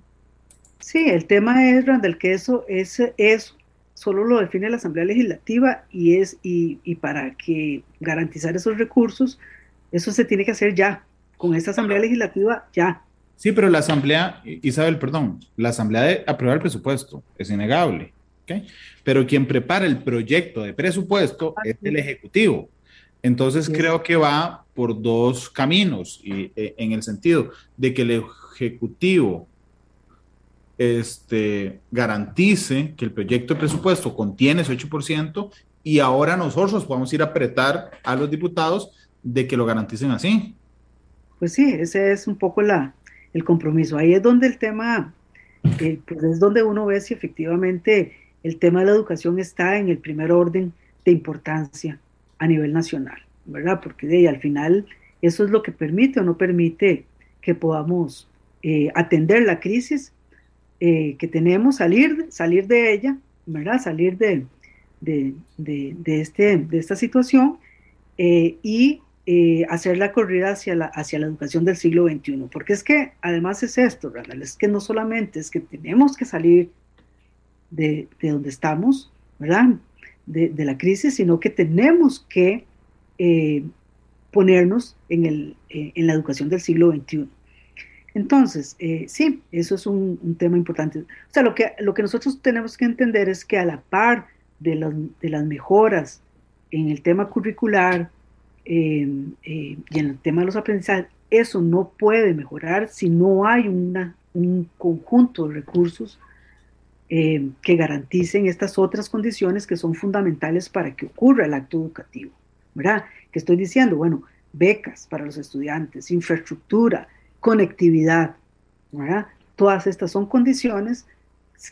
Sí, el tema es, Randall, que eso es, eso solo lo define la Asamblea Legislativa y es y, y, para que garantizar esos recursos, eso se tiene que hacer ya, con esta Asamblea Legislativa ya. Sí, pero la Asamblea, Isabel, perdón, la Asamblea de aprobar el presupuesto es innegable, ¿okay? pero quien prepara el proyecto de presupuesto es el Ejecutivo. Entonces creo que va por dos caminos, y, eh, en el sentido de que el Ejecutivo este, garantice que el proyecto de presupuesto contiene ese 8% y ahora nosotros podemos ir a apretar a los diputados de que lo garanticen así. Pues sí, ese es un poco la, el compromiso. Ahí es donde el tema, eh, pues es donde uno ve si efectivamente el tema de la educación está en el primer orden de importancia a nivel nacional, ¿verdad? Porque de ahí, al final eso es lo que permite o no permite que podamos eh, atender la crisis eh, que tenemos, salir, salir de ella, ¿verdad? Salir de, de, de, este, de esta situación eh, y hacer la corrida hacia la, hacia la educación del siglo XXI. Porque es que además es esto, ¿verdad? Es que no solamente es que tenemos que salir de, de donde estamos, ¿verdad? De, la crisis, sino que tenemos que eh, ponernos en, el, eh, en, la educación del siglo XXI. Entonces, eh, sí, eso es un, tema importante. O sea, lo que, lo que nosotros tenemos que entender es que a la par de, de las mejoras en el tema curricular y en el tema de los aprendizajes, eso no puede mejorar si no hay una, un conjunto de recursos eh, que garanticen estas otras condiciones que son fundamentales para que ocurra el acto educativo. ¿Verdad? Que estoy diciendo, bueno, becas para los estudiantes, infraestructura, conectividad, ¿verdad? Todas estas son condiciones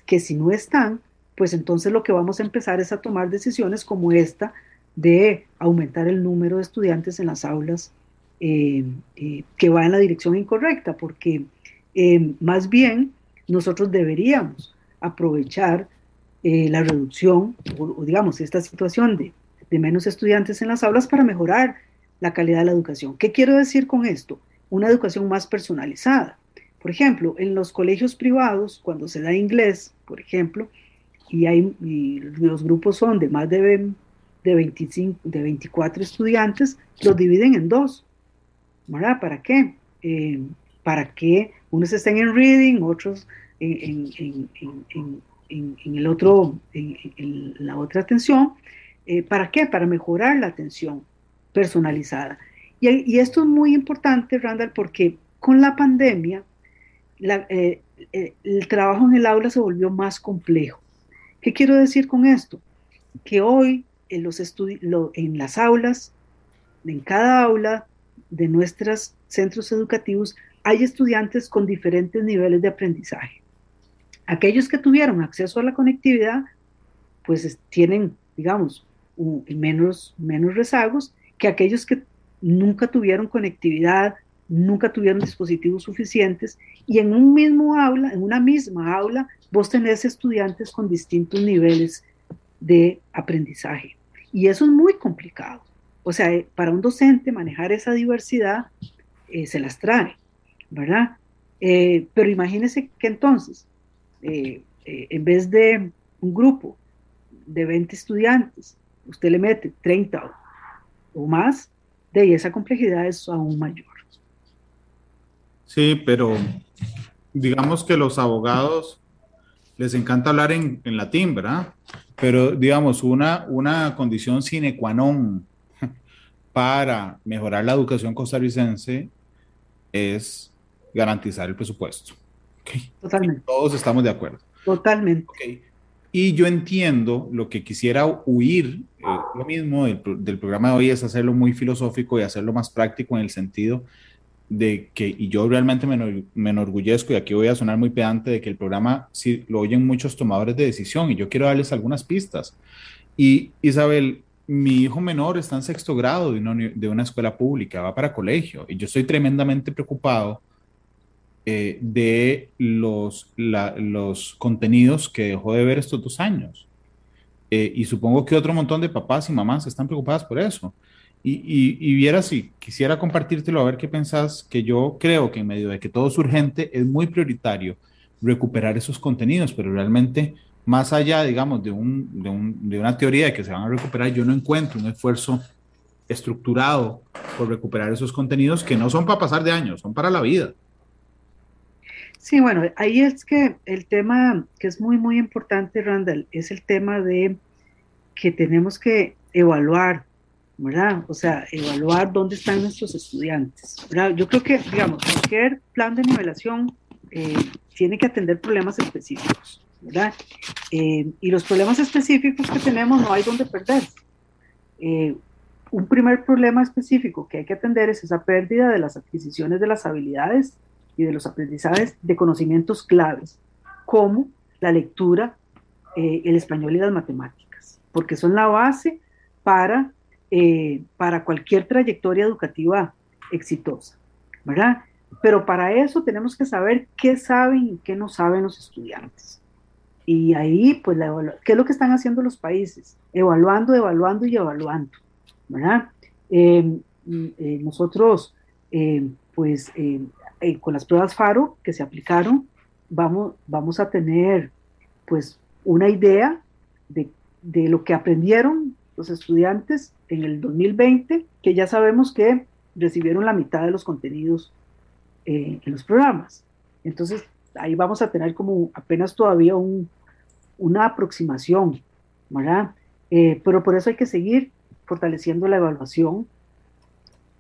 que si no están, pues entonces lo que vamos a empezar es a tomar decisiones como esta de aumentar el número de estudiantes en las aulas eh, eh, que va en la dirección incorrecta, porque más bien nosotros deberíamos aprovechar eh, la reducción o, digamos esta situación de, de menos estudiantes en las aulas para mejorar la calidad de la educación. ¿Qué quiero decir con esto? Una educación más personalizada. Por ejemplo, en los colegios privados, cuando se da inglés, por ejemplo, y, hay, los grupos son de más de, de, 25, de 24 estudiantes, los dividen en dos. ¿Verdad? ¿Para qué? Eh, para que unos estén en reading, otros en, el otro, la otra atención. Eh, ¿Para qué? Para mejorar la atención personalizada. Y, esto es muy importante, Randall, porque con la pandemia eh, eh, el trabajo en el aula se volvió más complejo. ¿Qué quiero decir con esto? Que hoy en, los en las aulas, en cada aula de nuestros centros educativos, hay estudiantes con diferentes niveles de aprendizaje. Aquellos que tuvieron acceso a la conectividad, pues tienen, digamos, menos, menos rezagos que aquellos que nunca tuvieron conectividad, nunca tuvieron dispositivos suficientes y en un mismo aula, en una misma aula, vos tenés estudiantes con distintos niveles de aprendizaje. Y eso es muy complicado. O sea, eh, para un docente manejar esa diversidad eh, se las trae, ¿verdad? Eh, pero imagínense que entonces eh, eh, en vez de un grupo de 20 estudiantes, usted le mete 30 o, más, de esa complejidad es aún mayor. Sí, pero digamos que los abogados les encanta hablar en, latín, ¿verdad? Pero digamos, una, una condición sine qua non [LAUGHS] para mejorar la educación costarricense es garantizar el presupuesto. Totalmente. Todos estamos de acuerdo. Totalmente. Y yo entiendo lo que quisiera huir, eh, lo mismo del, del, programa de hoy es hacerlo muy filosófico y hacerlo más práctico en el sentido de que, y yo realmente me, me enorgullezco, y aquí voy a sonar muy pedante, de que el programa sí lo oyen muchos tomadores de decisión, y yo quiero darles algunas pistas. Y Isabel, mi hijo menor está en sexto grado de una, de una escuela pública, va para colegio, y yo estoy tremendamente preocupado eh, de los, los contenidos que dejó de ver estos dos años. Eh, y supongo que otro montón de papás y mamás están preocupadas por eso. Y, y, y viera si quisiera compartírtelo a ver qué pensás, que yo creo que en medio de que todo es urgente, es muy prioritario recuperar esos contenidos, pero realmente más allá, digamos, de, un, de, un, de una teoría de que se van a recuperar, yo no encuentro un esfuerzo estructurado por recuperar esos contenidos que no son para pasar de años, son para la vida. Sí, bueno, ahí es que el tema que es muy, muy importante, Randall, es el tema de que tenemos que evaluar ¿verdad? O sea, evaluar dónde están nuestros estudiantes, ¿verdad? Yo creo que, digamos, cualquier plan de nivelación eh, tiene que atender problemas específicos, ¿verdad? Eh, y los problemas específicos que tenemos no hay donde perder. Eh, un primer problema específico que hay que atender es esa pérdida de las adquisiciones de las habilidades y de los aprendizajes de conocimientos claves, como la lectura, el español y las matemáticas, porque son la base para eh, para cualquier trayectoria educativa exitosa, ¿verdad? Pero para eso tenemos que saber qué saben y qué no saben los estudiantes. Y ahí, pues, ¿qué es lo que están haciendo los países? Evaluando, evaluando y evaluando, ¿verdad? Em, eh, nosotros, pues, eh, con las pruebas FARO que se aplicaron, vamos, vamos a tener, pues, una idea de, de lo que aprendieron los estudiantes en el 2020, que ya sabemos que recibieron la mitad de los contenidos eh, en los programas. Entonces, ahí vamos a tener como apenas todavía un, una aproximación, ¿verdad? Eh, pero por eso hay que seguir fortaleciendo la evaluación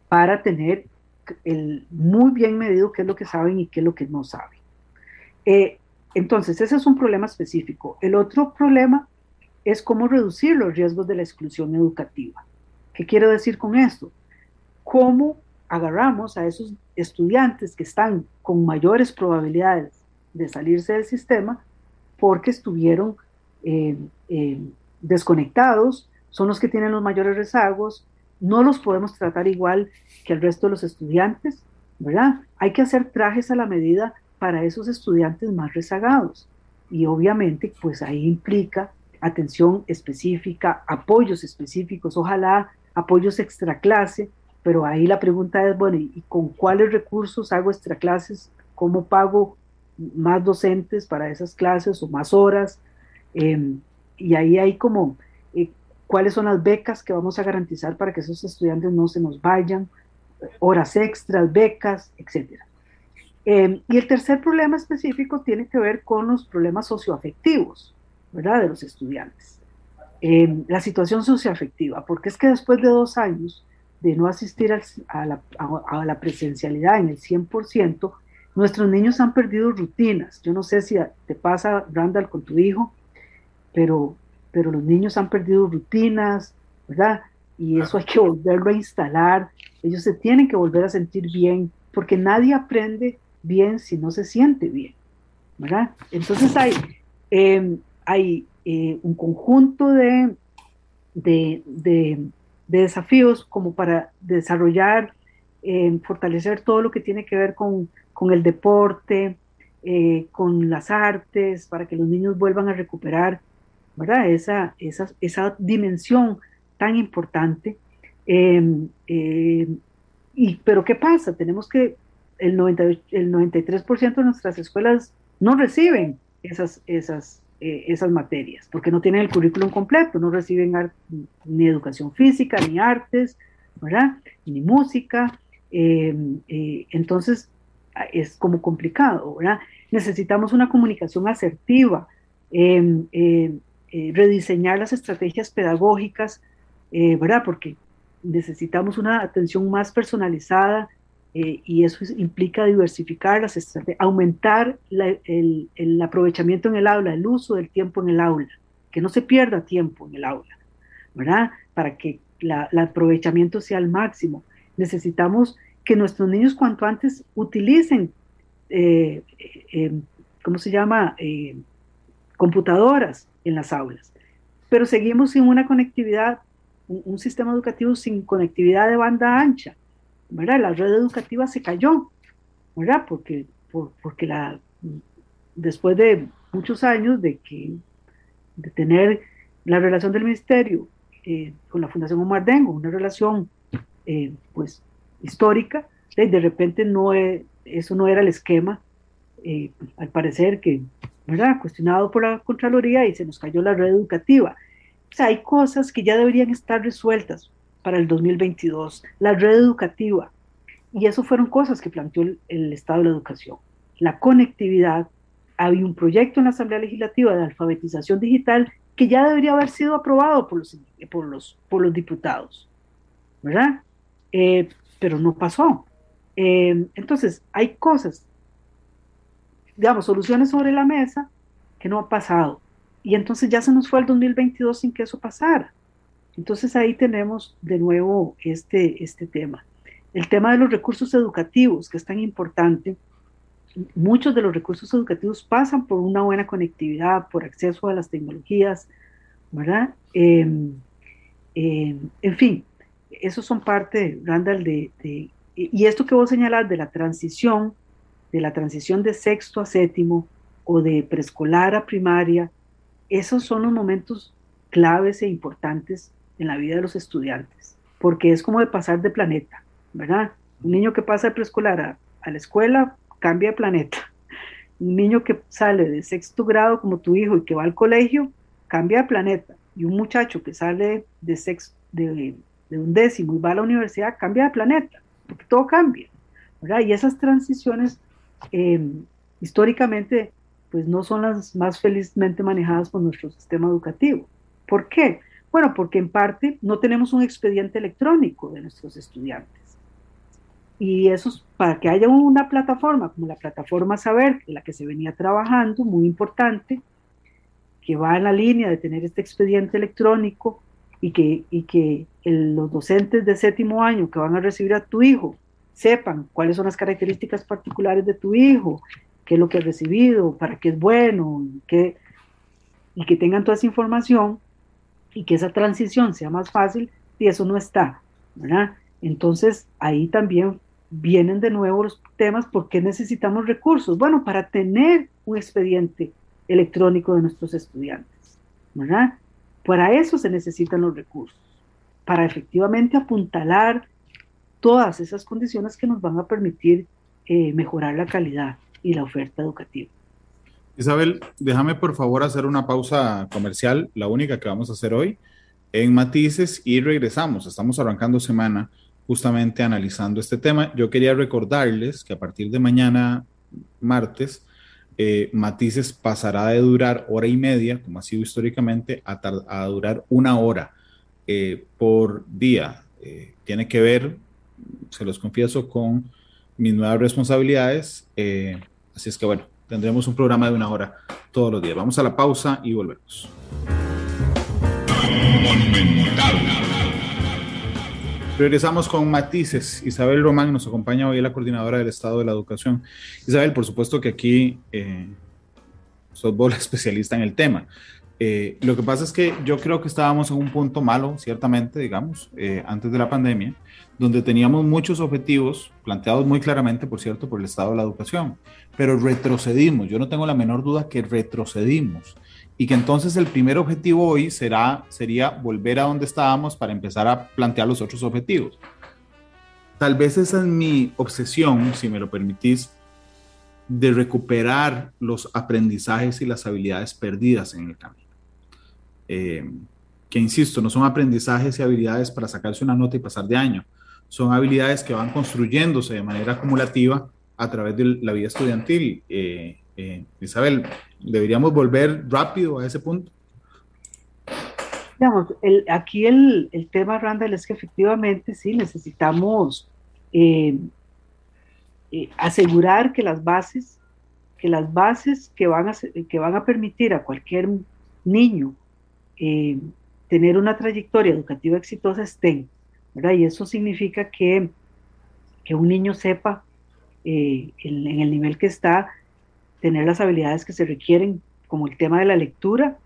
para tener el, muy bien medido qué es lo que saben y qué es lo que no saben. Eh, entonces, ese es un problema específico. El otro problema es cómo reducir los riesgos de la exclusión educativa. ¿Qué quiero decir con esto? ¿Cómo agarramos a esos estudiantes que están con mayores probabilidades de salirse del sistema porque estuvieron eh, eh, desconectados, son los que tienen los mayores rezagos, no los podemos tratar igual que el resto de los estudiantes, ¿verdad? Hay que hacer trajes a la medida para esos estudiantes más rezagados. Y obviamente, pues ahí implica atención específica, apoyos específicos, ojalá apoyos extra clase, pero ahí la pregunta es, bueno, ¿y con cuáles recursos hago extra clases? ¿Cómo pago más docentes para esas clases o más horas? Em, y ahí hay como cuáles son las becas que vamos a garantizar para que esos estudiantes no se nos vayan, horas extras, becas, etc. Em, y el tercer problema específico tiene que ver con los problemas socioafectivos, ¿verdad? De los estudiantes. Eh, la situación socioafectiva, porque es que después de dos años de no asistir a, la, presencialidad en el 100%, nuestros niños han perdido rutinas. Yo no sé si te pasa, Randall, con tu hijo, pero, pero los niños han perdido rutinas, ¿verdad? Y eso hay que volverlo a instalar. Ellos se tienen que volver a sentir bien, porque nadie aprende bien si no se siente bien, ¿verdad? Entonces hay, eh, hay eh, un conjunto de, de, desafíos como para desarrollar, eh, fortalecer todo lo que tiene que ver con, el deporte, eh, con las artes, para que los niños vuelvan a recuperar ¿verdad? Esa, esa, esa dimensión tan importante. Em, y, pero ¿qué pasa? Tenemos que el, 90, el 93% de nuestras escuelas no reciben esas, esas, eh, esas materias, porque no tienen el currículum completo, no reciben ni educación física, ni artes, ¿verdad? Ni música. Em, eh, entonces, es como complicado, ¿verdad? Necesitamos una comunicación asertiva, em, eh, rediseñar las estrategias pedagógicas, ¿verdad? Porque necesitamos una atención más personalizada eh, y eso implica diversificar las estrategias, aumentar el, aprovechamiento en el aula, el uso del tiempo en el aula, que no se pierda tiempo en el aula, ¿verdad? Para que el aprovechamiento sea al máximo. Necesitamos que nuestros niños cuanto antes utilicen, eh, eh, ¿cómo se llama? Computadoras en las aulas. Pero seguimos sin una conectividad, un sistema educativo sin conectividad de banda ancha la red educativa se cayó, ¿verdad? Porque, porque la, después de muchos años de, que, de tener la relación del ministerio eh, con la Fundación Omar Dengo, una relación eh, pues histórica, de, repente no eso no era el esquema, eh, al parecer que, ¿verdad? Cuestionado por la Contraloría y se nos cayó la red educativa. O sea, hay cosas que ya deberían estar resueltas para el 2022, la red educativa. Y eso fueron cosas que planteó el, Estado de la Educación. La conectividad, había un proyecto en la Asamblea Legislativa de alfabetización digital que ya debería haber sido aprobado por los, por los, por los diputados, ¿verdad? Eh, pero no pasó. Eh, entonces, hay cosas, digamos, soluciones sobre la mesa que no ha pasado. Y entonces ya se nos fue el 2022 sin que eso pasara. Entonces ahí tenemos de nuevo este, este tema. El tema de los recursos educativos, que es tan importante. Muchos de los recursos educativos pasan por una buena conectividad, por acceso a las tecnologías, ¿verdad? Em, em, en fin, esos son parte, Randall, de, de, y esto que vos señalás de la transición, de la transición de sexto a séptimo o de preescolar a primaria, esos son los momentos claves e importantes en la vida de los estudiantes, porque es como de pasar de planeta, ¿verdad? Un niño que pasa de preescolar a, la escuela cambia de planeta. Un niño que sale de sexto grado como tu hijo y que va al colegio cambia de planeta. Y un muchacho que sale de, sexto, de, un décimo y va a la universidad cambia de planeta, porque todo cambia. ¿verdad? Y esas transiciones em, históricamente pues no son las más felizmente manejadas por nuestro sistema educativo. ¿Por qué? Bueno, porque en parte no tenemos un expediente electrónico de nuestros estudiantes. Y eso es para que haya una plataforma como la plataforma Saber, en la que se venía trabajando, muy importante, que va en la línea de tener este expediente electrónico y que, y que los docentes de séptimo año que van a recibir a tu hijo sepan cuáles son las características particulares de tu hijo, qué es lo que ha recibido, para qué es bueno, qué, y que tengan toda esa información y que esa transición sea más fácil, y eso no está, ¿verdad? Entonces ahí también vienen de nuevo los temas, ¿por qué necesitamos recursos? Bueno, para tener un expediente electrónico de nuestros estudiantes, ¿verdad? Para eso se necesitan los recursos, para efectivamente apuntalar todas esas condiciones que nos van a permitir eh, mejorar la calidad y la oferta educativa. Isabel, déjame por favor hacer una pausa comercial, la única que vamos a hacer hoy, en Matices y regresamos. Estamos arrancando semana justamente analizando este tema. Yo quería recordarles que a partir de mañana, martes, eh, Matices pasará de durar hora y media, como ha sido históricamente, a, durar una hora eh, por día. Eh, tiene que ver, se los confieso, con mis nuevas responsabilidades. así es que bueno, Tendremos un programa de una hora todos los días. Vamos a la pausa y volvemos. Regresamos con matices. Isabel Román nos acompaña hoy, la coordinadora del Estado de la Educación. Isabel, por supuesto que aquí eh, sos vos la [LAUGHS] especialista en el tema. Eh, lo que pasa es que yo creo que estábamos en un punto malo, ciertamente, digamos, eh, antes de la pandemia, donde teníamos muchos objetivos planteados muy claramente, por cierto, por el Estado de la Educación pero retrocedimos. Yo no tengo la menor duda que retrocedimos y que entonces el primer objetivo hoy será, sería volver a donde estábamos para empezar a plantear los otros objetivos. Tal vez esa es mi obsesión, si me lo permitís, de recuperar los aprendizajes y las habilidades perdidas en el camino. Eh, que insisto, no son aprendizajes y habilidades para sacarse una nota y pasar de año, son habilidades que van construyéndose de manera acumulativa a través de la vida estudiantil. Eh, eh, Isabel, ¿deberíamos volver rápido a ese punto? Digamos, el, aquí el, el, tema, Randall, es que efectivamente sí necesitamos asegurar que las bases, que las bases que van a, que van a permitir a cualquier niño eh, tener una trayectoria educativa exitosa estén, ¿verdad? Y eso significa que, que un niño sepa en, en, el nivel que está, tener las habilidades que se requieren, como el tema de la lectura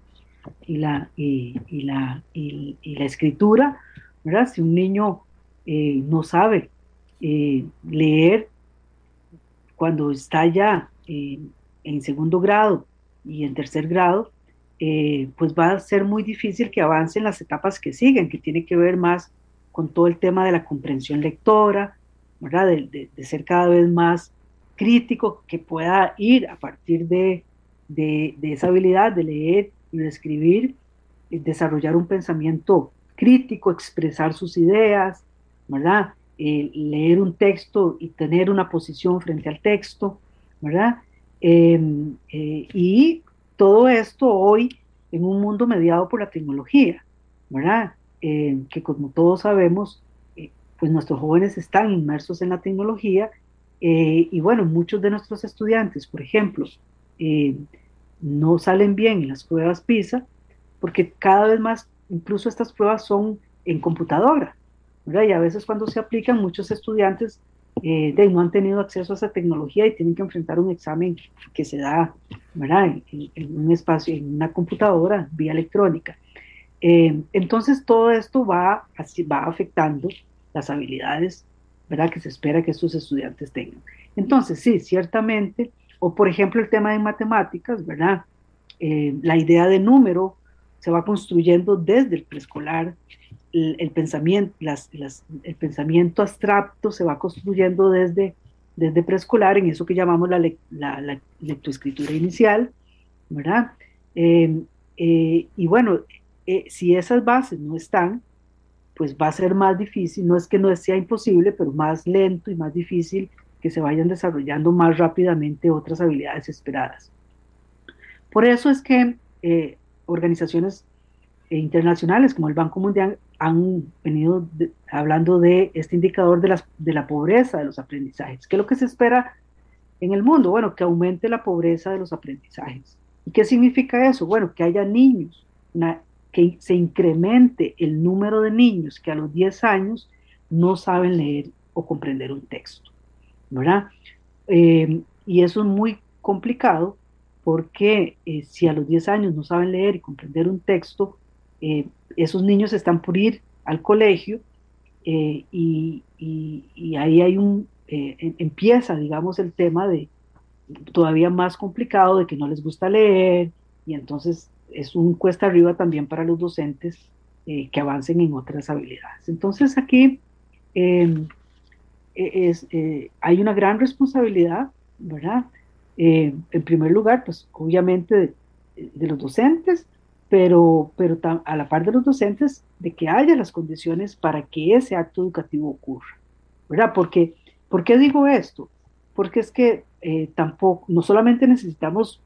y la, y, la, y, la escritura, ¿verdad? Si un niño no sabe leer, cuando está ya en segundo grado y en tercer grado, eh, pues va a ser muy difícil que avance en las etapas que siguen, que tiene que ver más con todo el tema de la comprensión lectora, ¿verdad? De, ser cada vez más crítico, que pueda ir a partir de, de, esa habilidad de leer y de escribir, desarrollar un pensamiento crítico, expresar sus ideas, ¿verdad? Eh, leer un texto y tener una posición frente al texto, ¿verdad? Em, eh, y todo esto hoy en un mundo mediado por la tecnología, ¿verdad? Em, que como todos sabemos, eh, pues nuestros jóvenes están inmersos en la tecnología y bueno, muchos de nuestros estudiantes, por ejemplo, em, no salen bien en las pruebas PISA porque cada vez más, incluso estas pruebas son en computadora, y a veces cuando se aplican, muchos estudiantes eh, no han tenido acceso a esa tecnología y tienen que enfrentar un examen que se da ¿verdad? En, un espacio, en una computadora, vía electrónica. Eh, entonces todo esto va, va afectando las habilidades ¿verdad? que se espera que estos estudiantes tengan. Entonces, sí, ciertamente, o por ejemplo el tema de matemáticas, ¿verdad? Eh, la idea de número se va construyendo desde el preescolar el, pensamiento, el pensamiento abstracto se va construyendo desde, desde preescolar, en eso que llamamos la, la, lectoescritura inicial, ¿verdad? Em, eh, y bueno, eh, si esas bases no están, pues va a ser más difícil, no es que no sea imposible, pero más lento y más difícil que se vayan desarrollando más rápidamente otras habilidades esperadas. Por eso es que eh, organizaciones internacionales como el Banco Mundial han venido hablando de este indicador de, de la pobreza de los aprendizajes. ¿Qué es lo que se espera en el mundo? Bueno, que aumente la pobreza de los aprendizajes. ¿Y qué significa eso? Bueno, que haya niños, que se incremente el número de niños que a los 10 años no saben leer o comprender un texto, ¿verdad? Eh, y eso es muy complicado porque eh, si a los 10 años no saben leer y comprender un texto, eh, esos niños están por ir al colegio eh, y, ahí hay un, eh, em, empieza, digamos, el tema de todavía más complicado de que no les gusta leer y entonces es un cuesta arriba también para los docentes que avancen en otras habilidades. Entonces aquí em, e, hay una gran responsabilidad, ¿verdad? en primer lugar, pues obviamente de los docentes, pero, pero a la par de los docentes, de que haya las condiciones para que ese acto educativo ocurra, ¿verdad? Porque, ¿Por qué digo esto? Porque es que eh, tampoco, no solamente necesitamos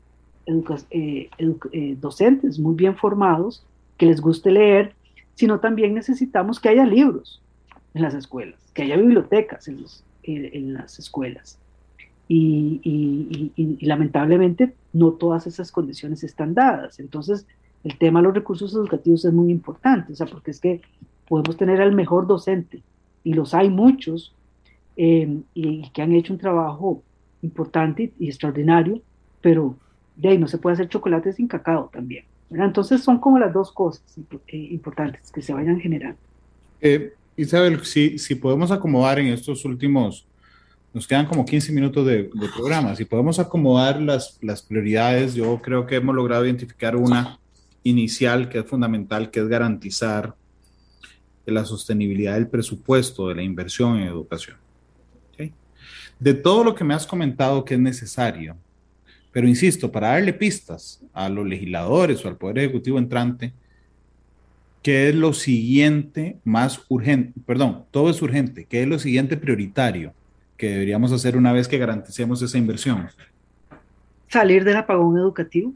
eh, eh, docentes muy bien formados, que les guste leer, sino también necesitamos que haya libros en las escuelas, que haya bibliotecas en, las escuelas. Y, lamentablemente no todas esas condiciones están dadas. Entonces, el tema de los recursos educativos es muy importante, o sea, porque es que podemos tener al mejor docente, y los hay muchos, eh, y, que han hecho un trabajo importante y extraordinario, pero de ahí no se puede hacer chocolate sin cacao también. Entonces son como las dos cosas eh, importantes que se vayan generando. Eh, Isabel, si, si podemos acomodar en estos últimos, nos quedan como 15 minutos de, de, programa, si podemos acomodar las, las prioridades, yo creo que hemos logrado identificar una inicial que es fundamental, que es garantizar la sostenibilidad del presupuesto de la inversión en educación. De todo lo que me has comentado que es necesario, pero insisto, para darle pistas a los legisladores o al Poder Ejecutivo entrante, ¿qué es lo siguiente más urgente? Perdón, todo es urgente. ¿Qué es lo siguiente prioritario que deberíamos hacer una vez que garanticemos esa inversión? Salir del apagón educativo.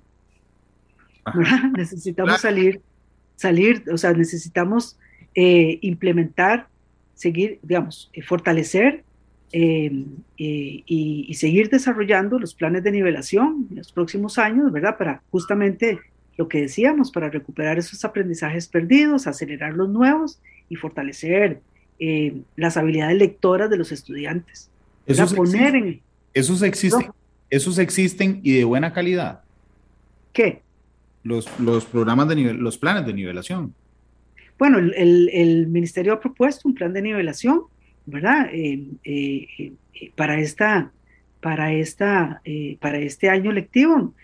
[LAUGHS] Necesitamos salir, salir, o sea, necesitamos eh, implementar, seguir, digamos, eh, fortalecer eh, y, seguir desarrollando los planes de nivelación en los próximos años, ¿verdad? Para justamente lo que decíamos, para recuperar esos aprendizajes perdidos, acelerar los nuevos y fortalecer las habilidades lectoras de los estudiantes. Esos, poner existen, esos, existen, esos existen y de buena calidad. ¿Qué? Los, los programas de nivel, los planes de nivelación. Bueno, el, el, ministerio ha propuesto un plan de nivelación, ¿verdad? Eh, eh, eh, para, esta, para, esta, para este año lectivo.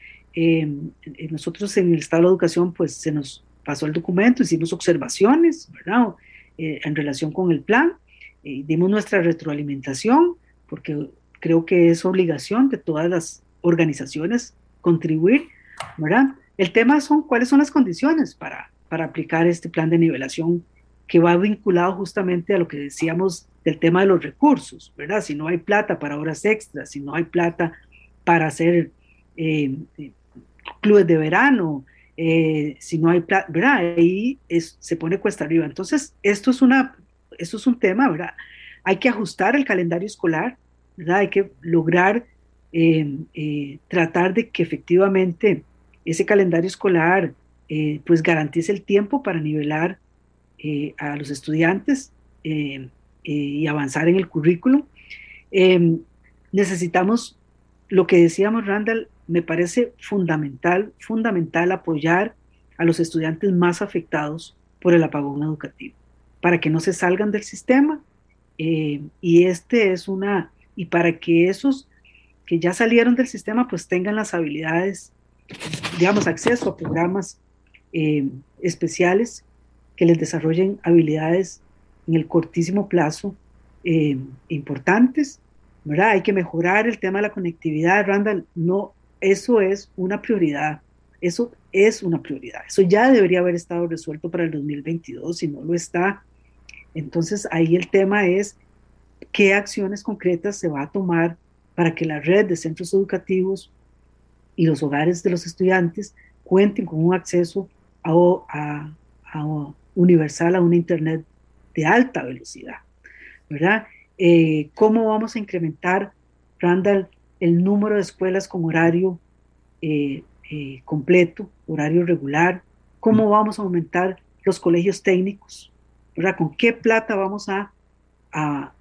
nosotros en el Estado de Educación, pues se nos pasó el documento, hicimos observaciones, ¿verdad? en relación con el plan, dimos nuestra retroalimentación, porque creo que es obligación de todas las organizaciones contribuir, ¿verdad? El tema son cuáles son las condiciones para, para aplicar este plan de nivelación que va vinculado justamente a lo que decíamos del tema de los recursos, ¿verdad? Si no hay plata para horas extras, si no hay plata para hacer eh, clubes de verano, eh, si no hay plata, ¿verdad? Ahí se pone cuesta arriba. Entonces, esto es, una, esto es un tema, ¿verdad? Hay que ajustar el calendario escolar, ¿verdad? Hay que lograr eh, tratar de que efectivamente ese calendario escolar eh, pues garantice el tiempo para nivelar eh, a los estudiantes eh, y avanzar en el currículo. Em, necesitamos, lo que decíamos Randall, me parece fundamental, fundamental apoyar a los estudiantes más afectados por el apagón educativo, para que no se salgan del sistema. y este es una, y para que esos que ya salieron del sistema pues tengan las habilidades, digamos, acceso a programas eh, especiales que les desarrollen habilidades en el cortísimo plazo eh, importantes, ¿verdad? Hay que mejorar el tema de la conectividad, Randall, no, eso es una prioridad, eso es una prioridad, eso ya debería haber estado resuelto para el 2022, si no lo está. Entonces ahí el tema es qué acciones concretas se va a tomar para que la red de centros educativos y los hogares de los estudiantes cuenten con un acceso a, universal a una Internet de alta velocidad, ¿verdad? Eh, ¿Cómo vamos a incrementar, Randall, el número de escuelas con horario eh, eh, completo, horario regular? ¿Cómo mm. vamos a aumentar los colegios técnicos? ¿verdad? ¿Con qué plata vamos a, a,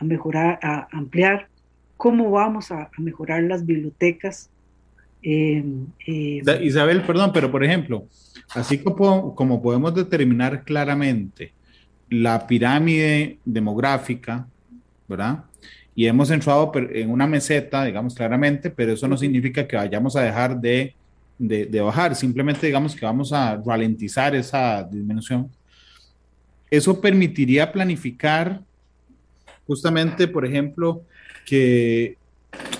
mejorar, a ampliar? ¿Cómo vamos a, mejorar las bibliotecas? Isabel, perdón, pero por ejemplo, Así como, como podemos determinar claramente la pirámide demográfica, ¿verdad? Y hemos entrado en una meseta, digamos claramente, pero eso no significa que vayamos a dejar de, de, bajar, simplemente digamos que vamos a ralentizar esa disminución. Eso permitiría planificar justamente, por ejemplo, que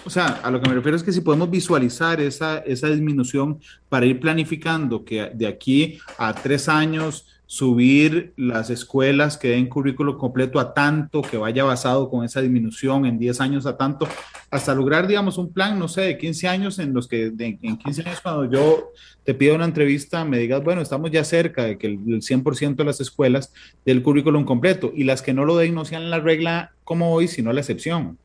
o sea, a lo que me refiero es que si podemos visualizar esa, esa disminución para ir planificando que de aquí a tres años subir las escuelas que den currículo completo a tanto, que vaya basado con esa disminución en 10 años a tanto, hasta lograr, digamos, un plan, no sé, de 15 años en los que en 15 años cuando yo te pido una entrevista, me digas, bueno, estamos ya cerca de que el, el 100% de las escuelas del currículum completo y las que no lo den no sean la regla como hoy, sino la excepción.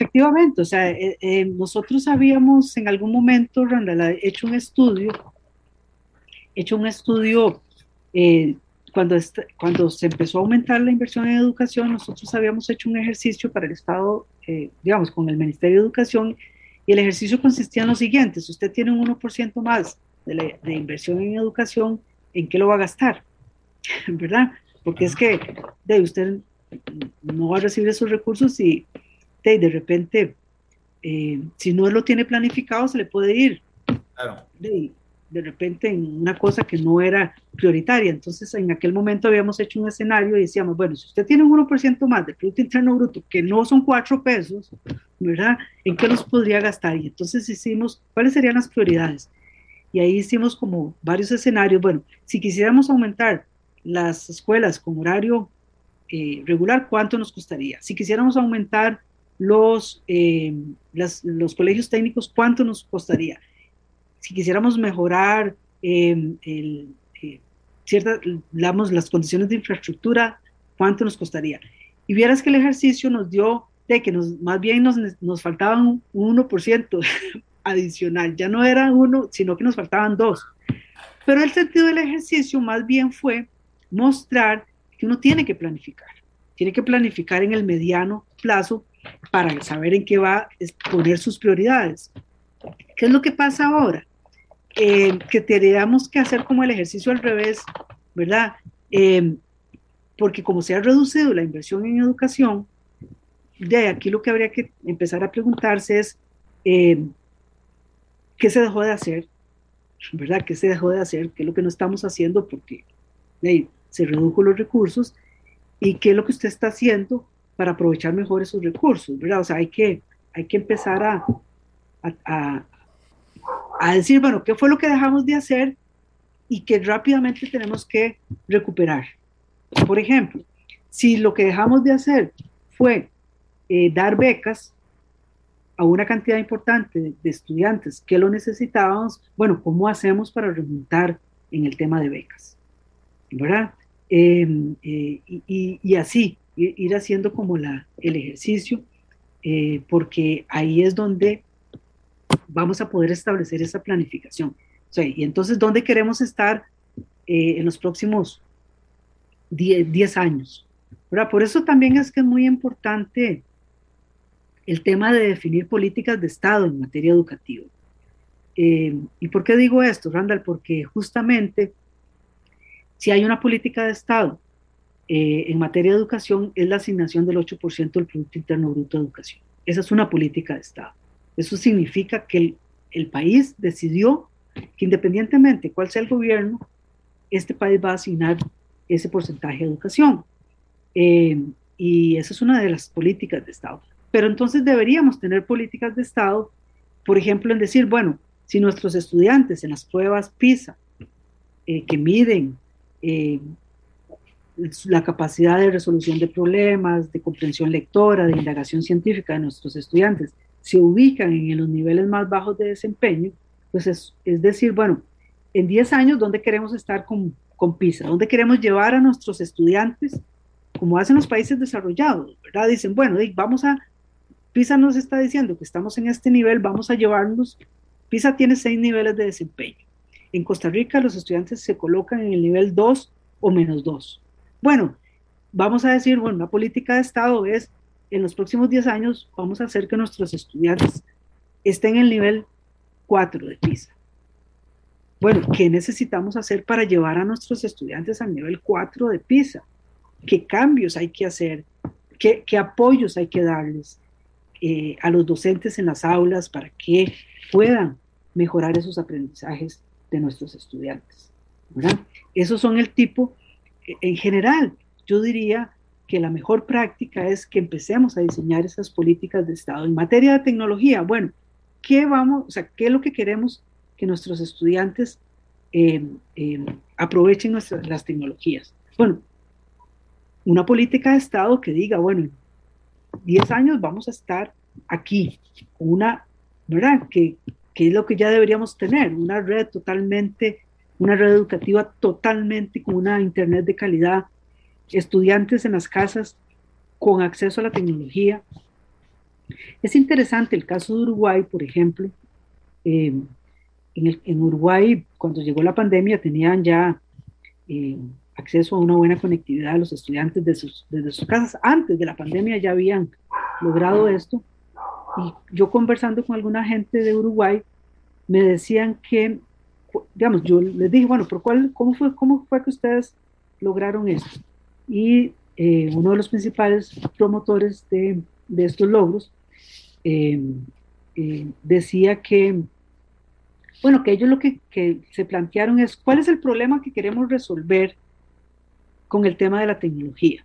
Efectivamente, o sea, eh, eh, nosotros habíamos en algún momento, Randall, hecho un estudio, hecho un estudio eh, cuando, cuando se empezó a aumentar la inversión en educación, nosotros habíamos hecho un ejercicio para el Estado, digamos, con el Ministerio de Educación, y el ejercicio consistía en lo siguiente, si usted tiene un 1% más de, de inversión en educación, ¿en qué lo va a gastar? [LAUGHS] ¿Verdad? Porque es que de usted no va a recibir esos recursos y de, de repente, eh, si no lo tiene planificado, se le puede ir. Claro. De, de, repente en una cosa que no era prioritaria. Entonces, en aquel momento habíamos hecho un escenario y decíamos, bueno, si usted tiene un 1% más de Producto Interno Bruto, que no son 4 pesos, ¿verdad? ¿En qué los podría gastar? Y entonces hicimos, ¿cuáles serían las prioridades? Y ahí hicimos como varios escenarios. Bueno, si quisiéramos aumentar las escuelas con horario eh, regular, ¿cuánto nos costaría? Si quisiéramos aumentar los, eh, los colegios técnicos, ¿cuánto nos costaría? Si quisiéramos mejorar eh, eh, ciertas, las condiciones de infraestructura, ¿cuánto nos costaría? Y vieras que el ejercicio nos dio de que nos, más bien nos, nos faltaban un 1% [LAUGHS] adicional, ya no era uno, sino que nos faltaban dos. Pero el sentido del ejercicio más bien fue mostrar que uno tiene que planificar, tiene que planificar en el mediano plazo para saber en qué va a poner sus prioridades. ¿Qué es lo que pasa ahora? Eh, que tendríamos que hacer como el ejercicio al revés, ¿verdad? Eh, porque como se ha reducido la inversión en educación, de aquí lo que habría que empezar a preguntarse es, eh, ¿qué se dejó de hacer? ¿Verdad? ¿Qué se dejó de hacer? ¿Qué es lo que no estamos haciendo? Porque se redujo los recursos. ¿Y qué es lo que usted está haciendo para aprovechar mejor esos recursos? ¿Verdad? O sea, hay que, hay que empezar a, a, a decir, bueno, ¿qué fue lo que dejamos de hacer y que rápidamente tenemos que recuperar? Por ejemplo, si lo que dejamos de hacer fue eh, dar becas a una cantidad importante de, estudiantes que lo necesitábamos, bueno, ¿cómo hacemos para remontar en el tema de becas? ¿Verdad? Em, eh, y, así, ir haciendo como la, el ejercicio, eh, porque ahí es donde vamos a poder establecer esa planificación. y entonces, ¿dónde queremos estar eh, en los próximos 10, años? Por eso también es que es muy importante el tema de definir políticas de Estado en materia educativa. Eh, ¿Y por qué digo esto, Randall? Porque justamente si hay una política de Estado eh, en materia de educación es la asignación del 8% del Producto Interno Bruto de Educación. Esa es una política de Estado. Eso significa que el, país decidió que independientemente cuál sea el gobierno, este país va a asignar ese porcentaje de educación. Eh, y esa es una de las políticas de Estado. Pero entonces deberíamos tener políticas de Estado, por ejemplo, en decir, bueno, si nuestros estudiantes en las pruebas PISA, eh, que miden eh, la capacidad de resolución de problemas, de comprensión lectora, de indagación científica de nuestros estudiantes, se ubican en los niveles más bajos de desempeño, pues es, es decir, bueno, en 10 años, ¿dónde queremos estar con, con PISA? ¿Dónde queremos llevar a nuestros estudiantes? Como hacen los países desarrollados, ¿verdad? Dicen, bueno, vamos a, PISA nos está diciendo que estamos en este nivel, vamos a llevarnos, PISA tiene seis niveles de desempeño. En Costa Rica los estudiantes se colocan en el nivel 2 o menos 2. Bueno, vamos a decir, bueno, una política de Estado es en los próximos 10 años vamos a hacer que nuestros estudiantes estén en el nivel 4 de PISA. Bueno, ¿qué necesitamos hacer para llevar a nuestros estudiantes al nivel 4 de PISA? ¿Qué cambios hay que hacer? ¿Qué, apoyos hay que darles eh, a los docentes en las aulas para que puedan mejorar esos aprendizajes de nuestros estudiantes? Esos son el tipo, en general, yo diría que la mejor práctica es que empecemos a diseñar esas políticas de Estado. En materia de tecnología, bueno, ¿qué vamos, o sea, qué es lo que queremos que nuestros estudiantes em, em, aprovechen nuestras, las tecnologías? Bueno, una política de Estado que diga, bueno, en 10 años vamos a estar aquí, una, ¿verdad? Que, que es lo que ya deberíamos tener, una red totalmente, una red educativa totalmente con una Internet de calidad estudiantes en las casas con acceso a la tecnología. Es interesante el caso de Uruguay, por ejemplo. Eh, en, Uruguay, cuando llegó la pandemia, tenían ya eh, acceso a una buena conectividad a los estudiantes de sus, desde sus casas. Antes de la pandemia ya habían logrado esto. Y yo conversando con alguna gente de Uruguay, me decían que, digamos, yo les dije, bueno, ¿por cuál, cómo, fue, ¿cómo fue que ustedes lograron esto? y eh, uno de los principales promotores de, de estos logros eh, eh, decía que, bueno, que ellos lo que, que, se plantearon es cuál es el problema que queremos resolver con el tema de la tecnología.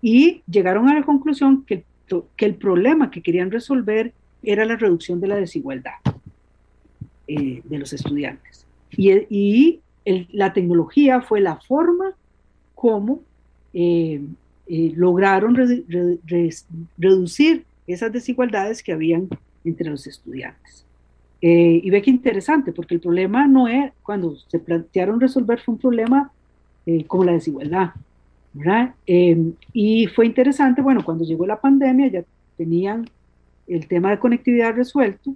Y llegaron a la conclusión que, que el problema que querían resolver era la reducción de la desigualdad de los estudiantes. Y, y la tecnología fue la forma como eh, eh, lograron reducir esas desigualdades que habían entre los estudiantes. Eh, y ve que interesante, porque el problema no es, cuando se plantearon resolver, fue un problema como la desigualdad. Em, y fue interesante, bueno, cuando llegó la pandemia ya tenían el tema de conectividad resuelto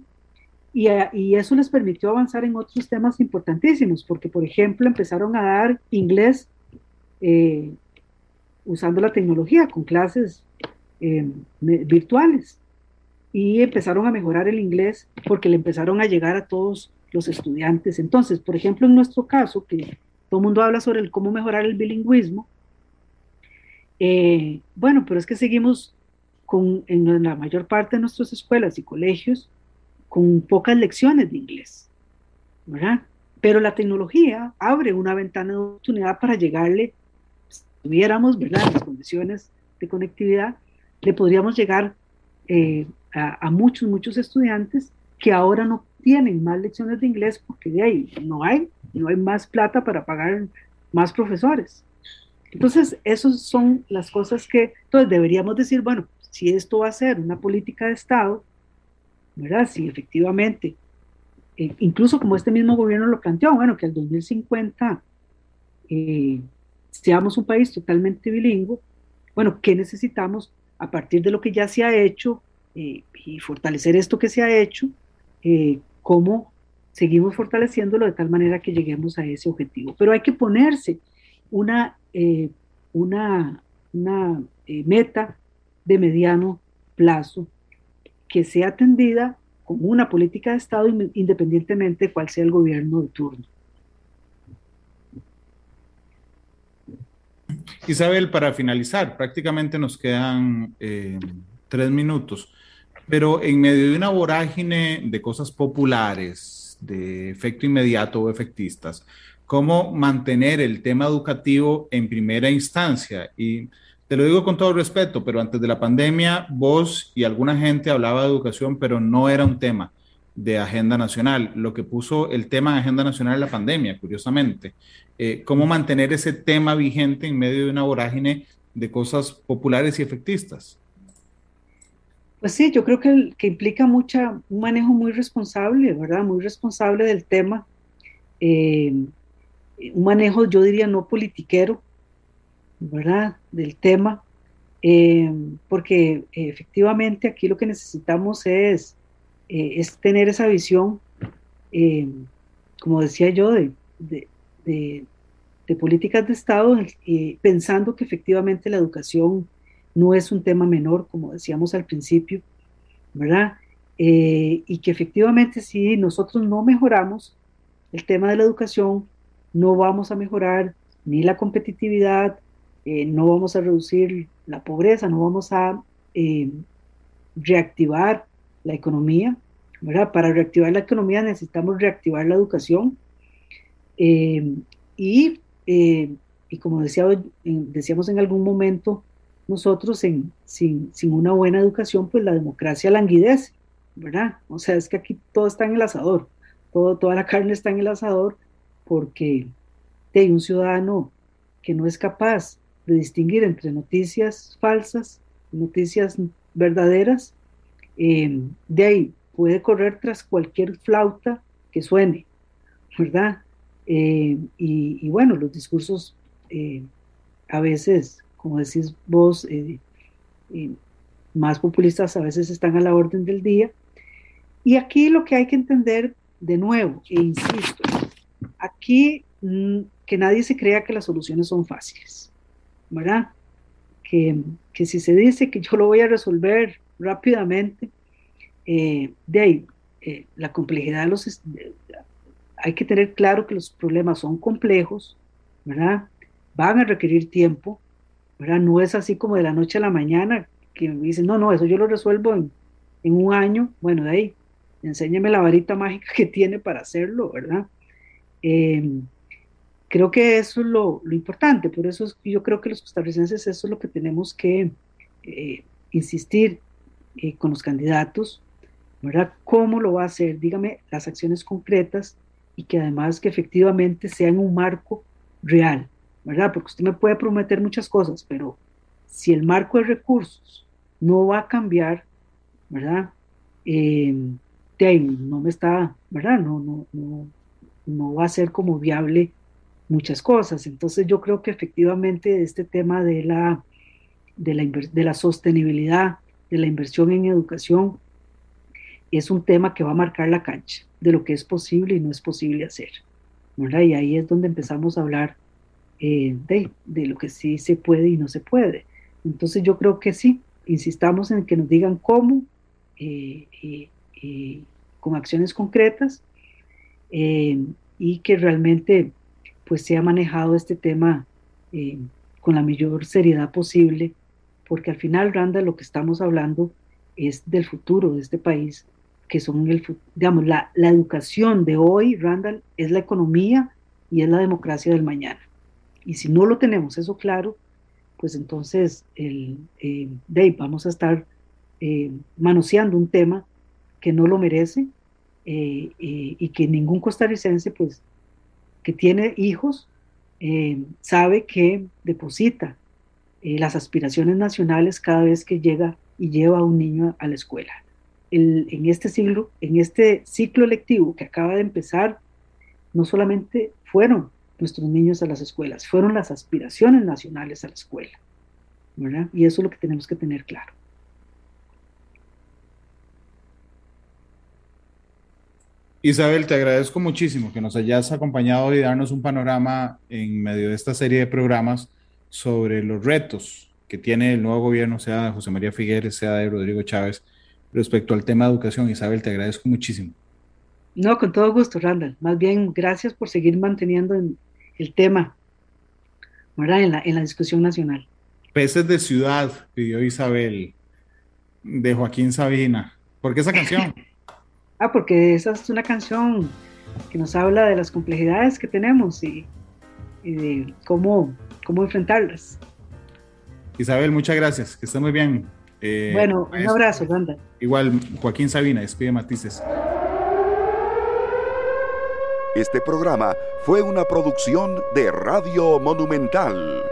y, y, eso les permitió avanzar en otros temas importantísimos, porque por ejemplo empezaron a dar inglés eh, usando la tecnología con clases em, virtuales y empezaron a mejorar el inglés porque le empezaron a llegar a todos los estudiantes. Entonces, por ejemplo, en nuestro caso, que todo el mundo habla sobre cómo mejorar el bilingüismo, eh, bueno, pero es que seguimos con, en la mayor parte de nuestras escuelas y colegios con pocas lecciones de inglés, ¿verdad? Pero la tecnología abre una ventana de oportunidad para llegarle, si tuviéramos, ¿verdad?, las condiciones de conectividad, le podríamos llegar eh, a, muchos, muchos estudiantes que ahora no tienen más lecciones de inglés porque de ahí no hay, no hay más plata para pagar más profesores. Entonces, esas son las cosas que, entonces deberíamos decir, bueno, si esto va a ser una política de Estado, ¿verdad? Si efectivamente, eh, incluso como este mismo gobierno lo planteó, bueno, que al 2050 eh, seamos un país totalmente bilingüe, bueno, ¿qué necesitamos a partir de lo que ya se ha hecho eh, y fortalecer esto que se ha hecho, eh, cómo seguimos fortaleciéndolo de tal manera que lleguemos a ese objetivo. Pero hay que ponerse una, una meta de mediano plazo que sea atendida como una política de Estado independientemente de cuál sea el gobierno de turno. Isabel, para finalizar, prácticamente nos quedan tres minutos. Pero en medio de una vorágine de cosas populares, de efecto inmediato o efectistas, ¿cómo mantener el tema educativo en primera instancia? Y te lo digo con todo respeto, pero antes de la pandemia, vos y alguna gente hablaba de educación, pero no era un tema de agenda nacional. Lo que puso el tema en agenda nacional es la pandemia, curiosamente. Eh, ¿Cómo mantener ese tema vigente en medio de una vorágine de cosas populares y efectistas? Pues sí, yo creo que, que implica mucha, un manejo muy responsable, ¿verdad? Muy responsable del tema. Eh, un manejo, yo diría, no politiquero, ¿verdad? Del tema. Eh, porque efectivamente aquí lo que necesitamos es, eh, es tener esa visión, como decía yo, de, de, de políticas de Estado, pensando que efectivamente la educación no es un tema menor, como decíamos al principio, ¿verdad? Eh, y que efectivamente si nosotros no mejoramos el tema de la educación, no vamos a mejorar ni la competitividad, eh, no vamos a reducir la pobreza, no vamos a eh, reactivar la economía, ¿verdad? Para reactivar la economía necesitamos reactivar la educación. y, y como decía, decíamos en algún momento, nosotros sin, sin, una buena educación, pues la democracia languidece, ¿verdad? O sea, es que aquí todo está en el asador, todo, toda la carne está en el asador porque hay un ciudadano que no es capaz de distinguir entre noticias falsas y noticias verdaderas, eh, de ahí puede correr tras cualquier flauta que suene, ¿verdad? Eh, y, bueno, los discursos eh, a veces como decís vos, más populistas a veces están a la orden del día. Y aquí lo que hay que entender de nuevo, e insisto, aquí mm, que nadie se crea que las soluciones son fáciles, ¿verdad? Que, que, si se dice que yo lo voy a resolver rápidamente, eh, de ahí, la complejidad los... hay que tener claro que los problemas son complejos, ¿verdad? Van a requerir tiempo, no es así como de la noche a la mañana que me dicen, no, no, eso yo lo resuelvo en, un año. Bueno, de ahí, enséñeme la varita mágica [LAUGHS] que tiene para hacerlo, ¿verdad? Em, creo que eso es lo, importante, por eso yo creo que los costarricenses eso es lo que tenemos que eh, insistir eh, con los candidatos, ¿verdad? ¿Cómo lo va a hacer? Dígame las acciones concretas y que además que efectivamente sean un marco real, ¿verdad? Porque usted me puede prometer muchas cosas, pero si el marco de recursos no va a cambiar, ¿verdad? Eh, no me está, ¿verdad? No, no, no, no va a ser como viable muchas cosas. Entonces yo creo que efectivamente este tema de la, de la, de la sostenibilidad, de la inversión en educación, es un tema que va a marcar la cancha de lo que es posible y no es posible hacer. ¿verdad? Y ahí es donde empezamos a hablar eh, de, de, lo que sí se puede y no se puede. Entonces yo creo que sí, insistamos en que nos digan cómo, eh, eh, con acciones concretas, y que realmente pues se ha manejado este tema con la mayor seriedad posible, porque al final, Randa, lo que estamos hablando es del futuro de este país que son el, digamos, la, la educación de hoy, Randall, es la economía y es la democracia del mañana. Y si no lo tenemos eso claro, pues entonces el, eh, Dave, vamos a estar eh, manoseando un tema que no lo merece eh, y que ningún costarricense, pues, que tiene hijos, sabe que deposita las aspiraciones nacionales cada vez que llega y lleva a un niño a la escuela en, este siglo, en este ciclo lectivo que acaba de empezar, no solamente fueron nuestros niños a las escuelas, fueron las aspiraciones nacionales a la escuela. Y eso es lo que tenemos que tener claro. Isabel, te agradezco muchísimo que nos hayas acompañado y darnos un panorama en medio de esta serie de programas sobre los retos que tiene el nuevo gobierno, sea de José María Figueres, sea de Rodrigo Chávez, respecto al tema de educación. Isabel, te agradezco muchísimo. No, con todo gusto, Randall. Más bien, gracias por seguir manteniendo el tema ¿verdad? En, la, en la discusión nacional. Peces de ciudad, pidió Isabel, de Joaquín Sabina. ¿Por qué esa canción? [LAUGHS] ah, porque esa es una canción que nos habla de las complejidades que tenemos y, y de cómo, cómo enfrentarlas. Isabel, muchas gracias. Que esté muy bien. Eh, bueno, un abrazo, Randa. Igual, Joaquín Sabina, despide matices. Este programa fue una producción de Radio Monumental.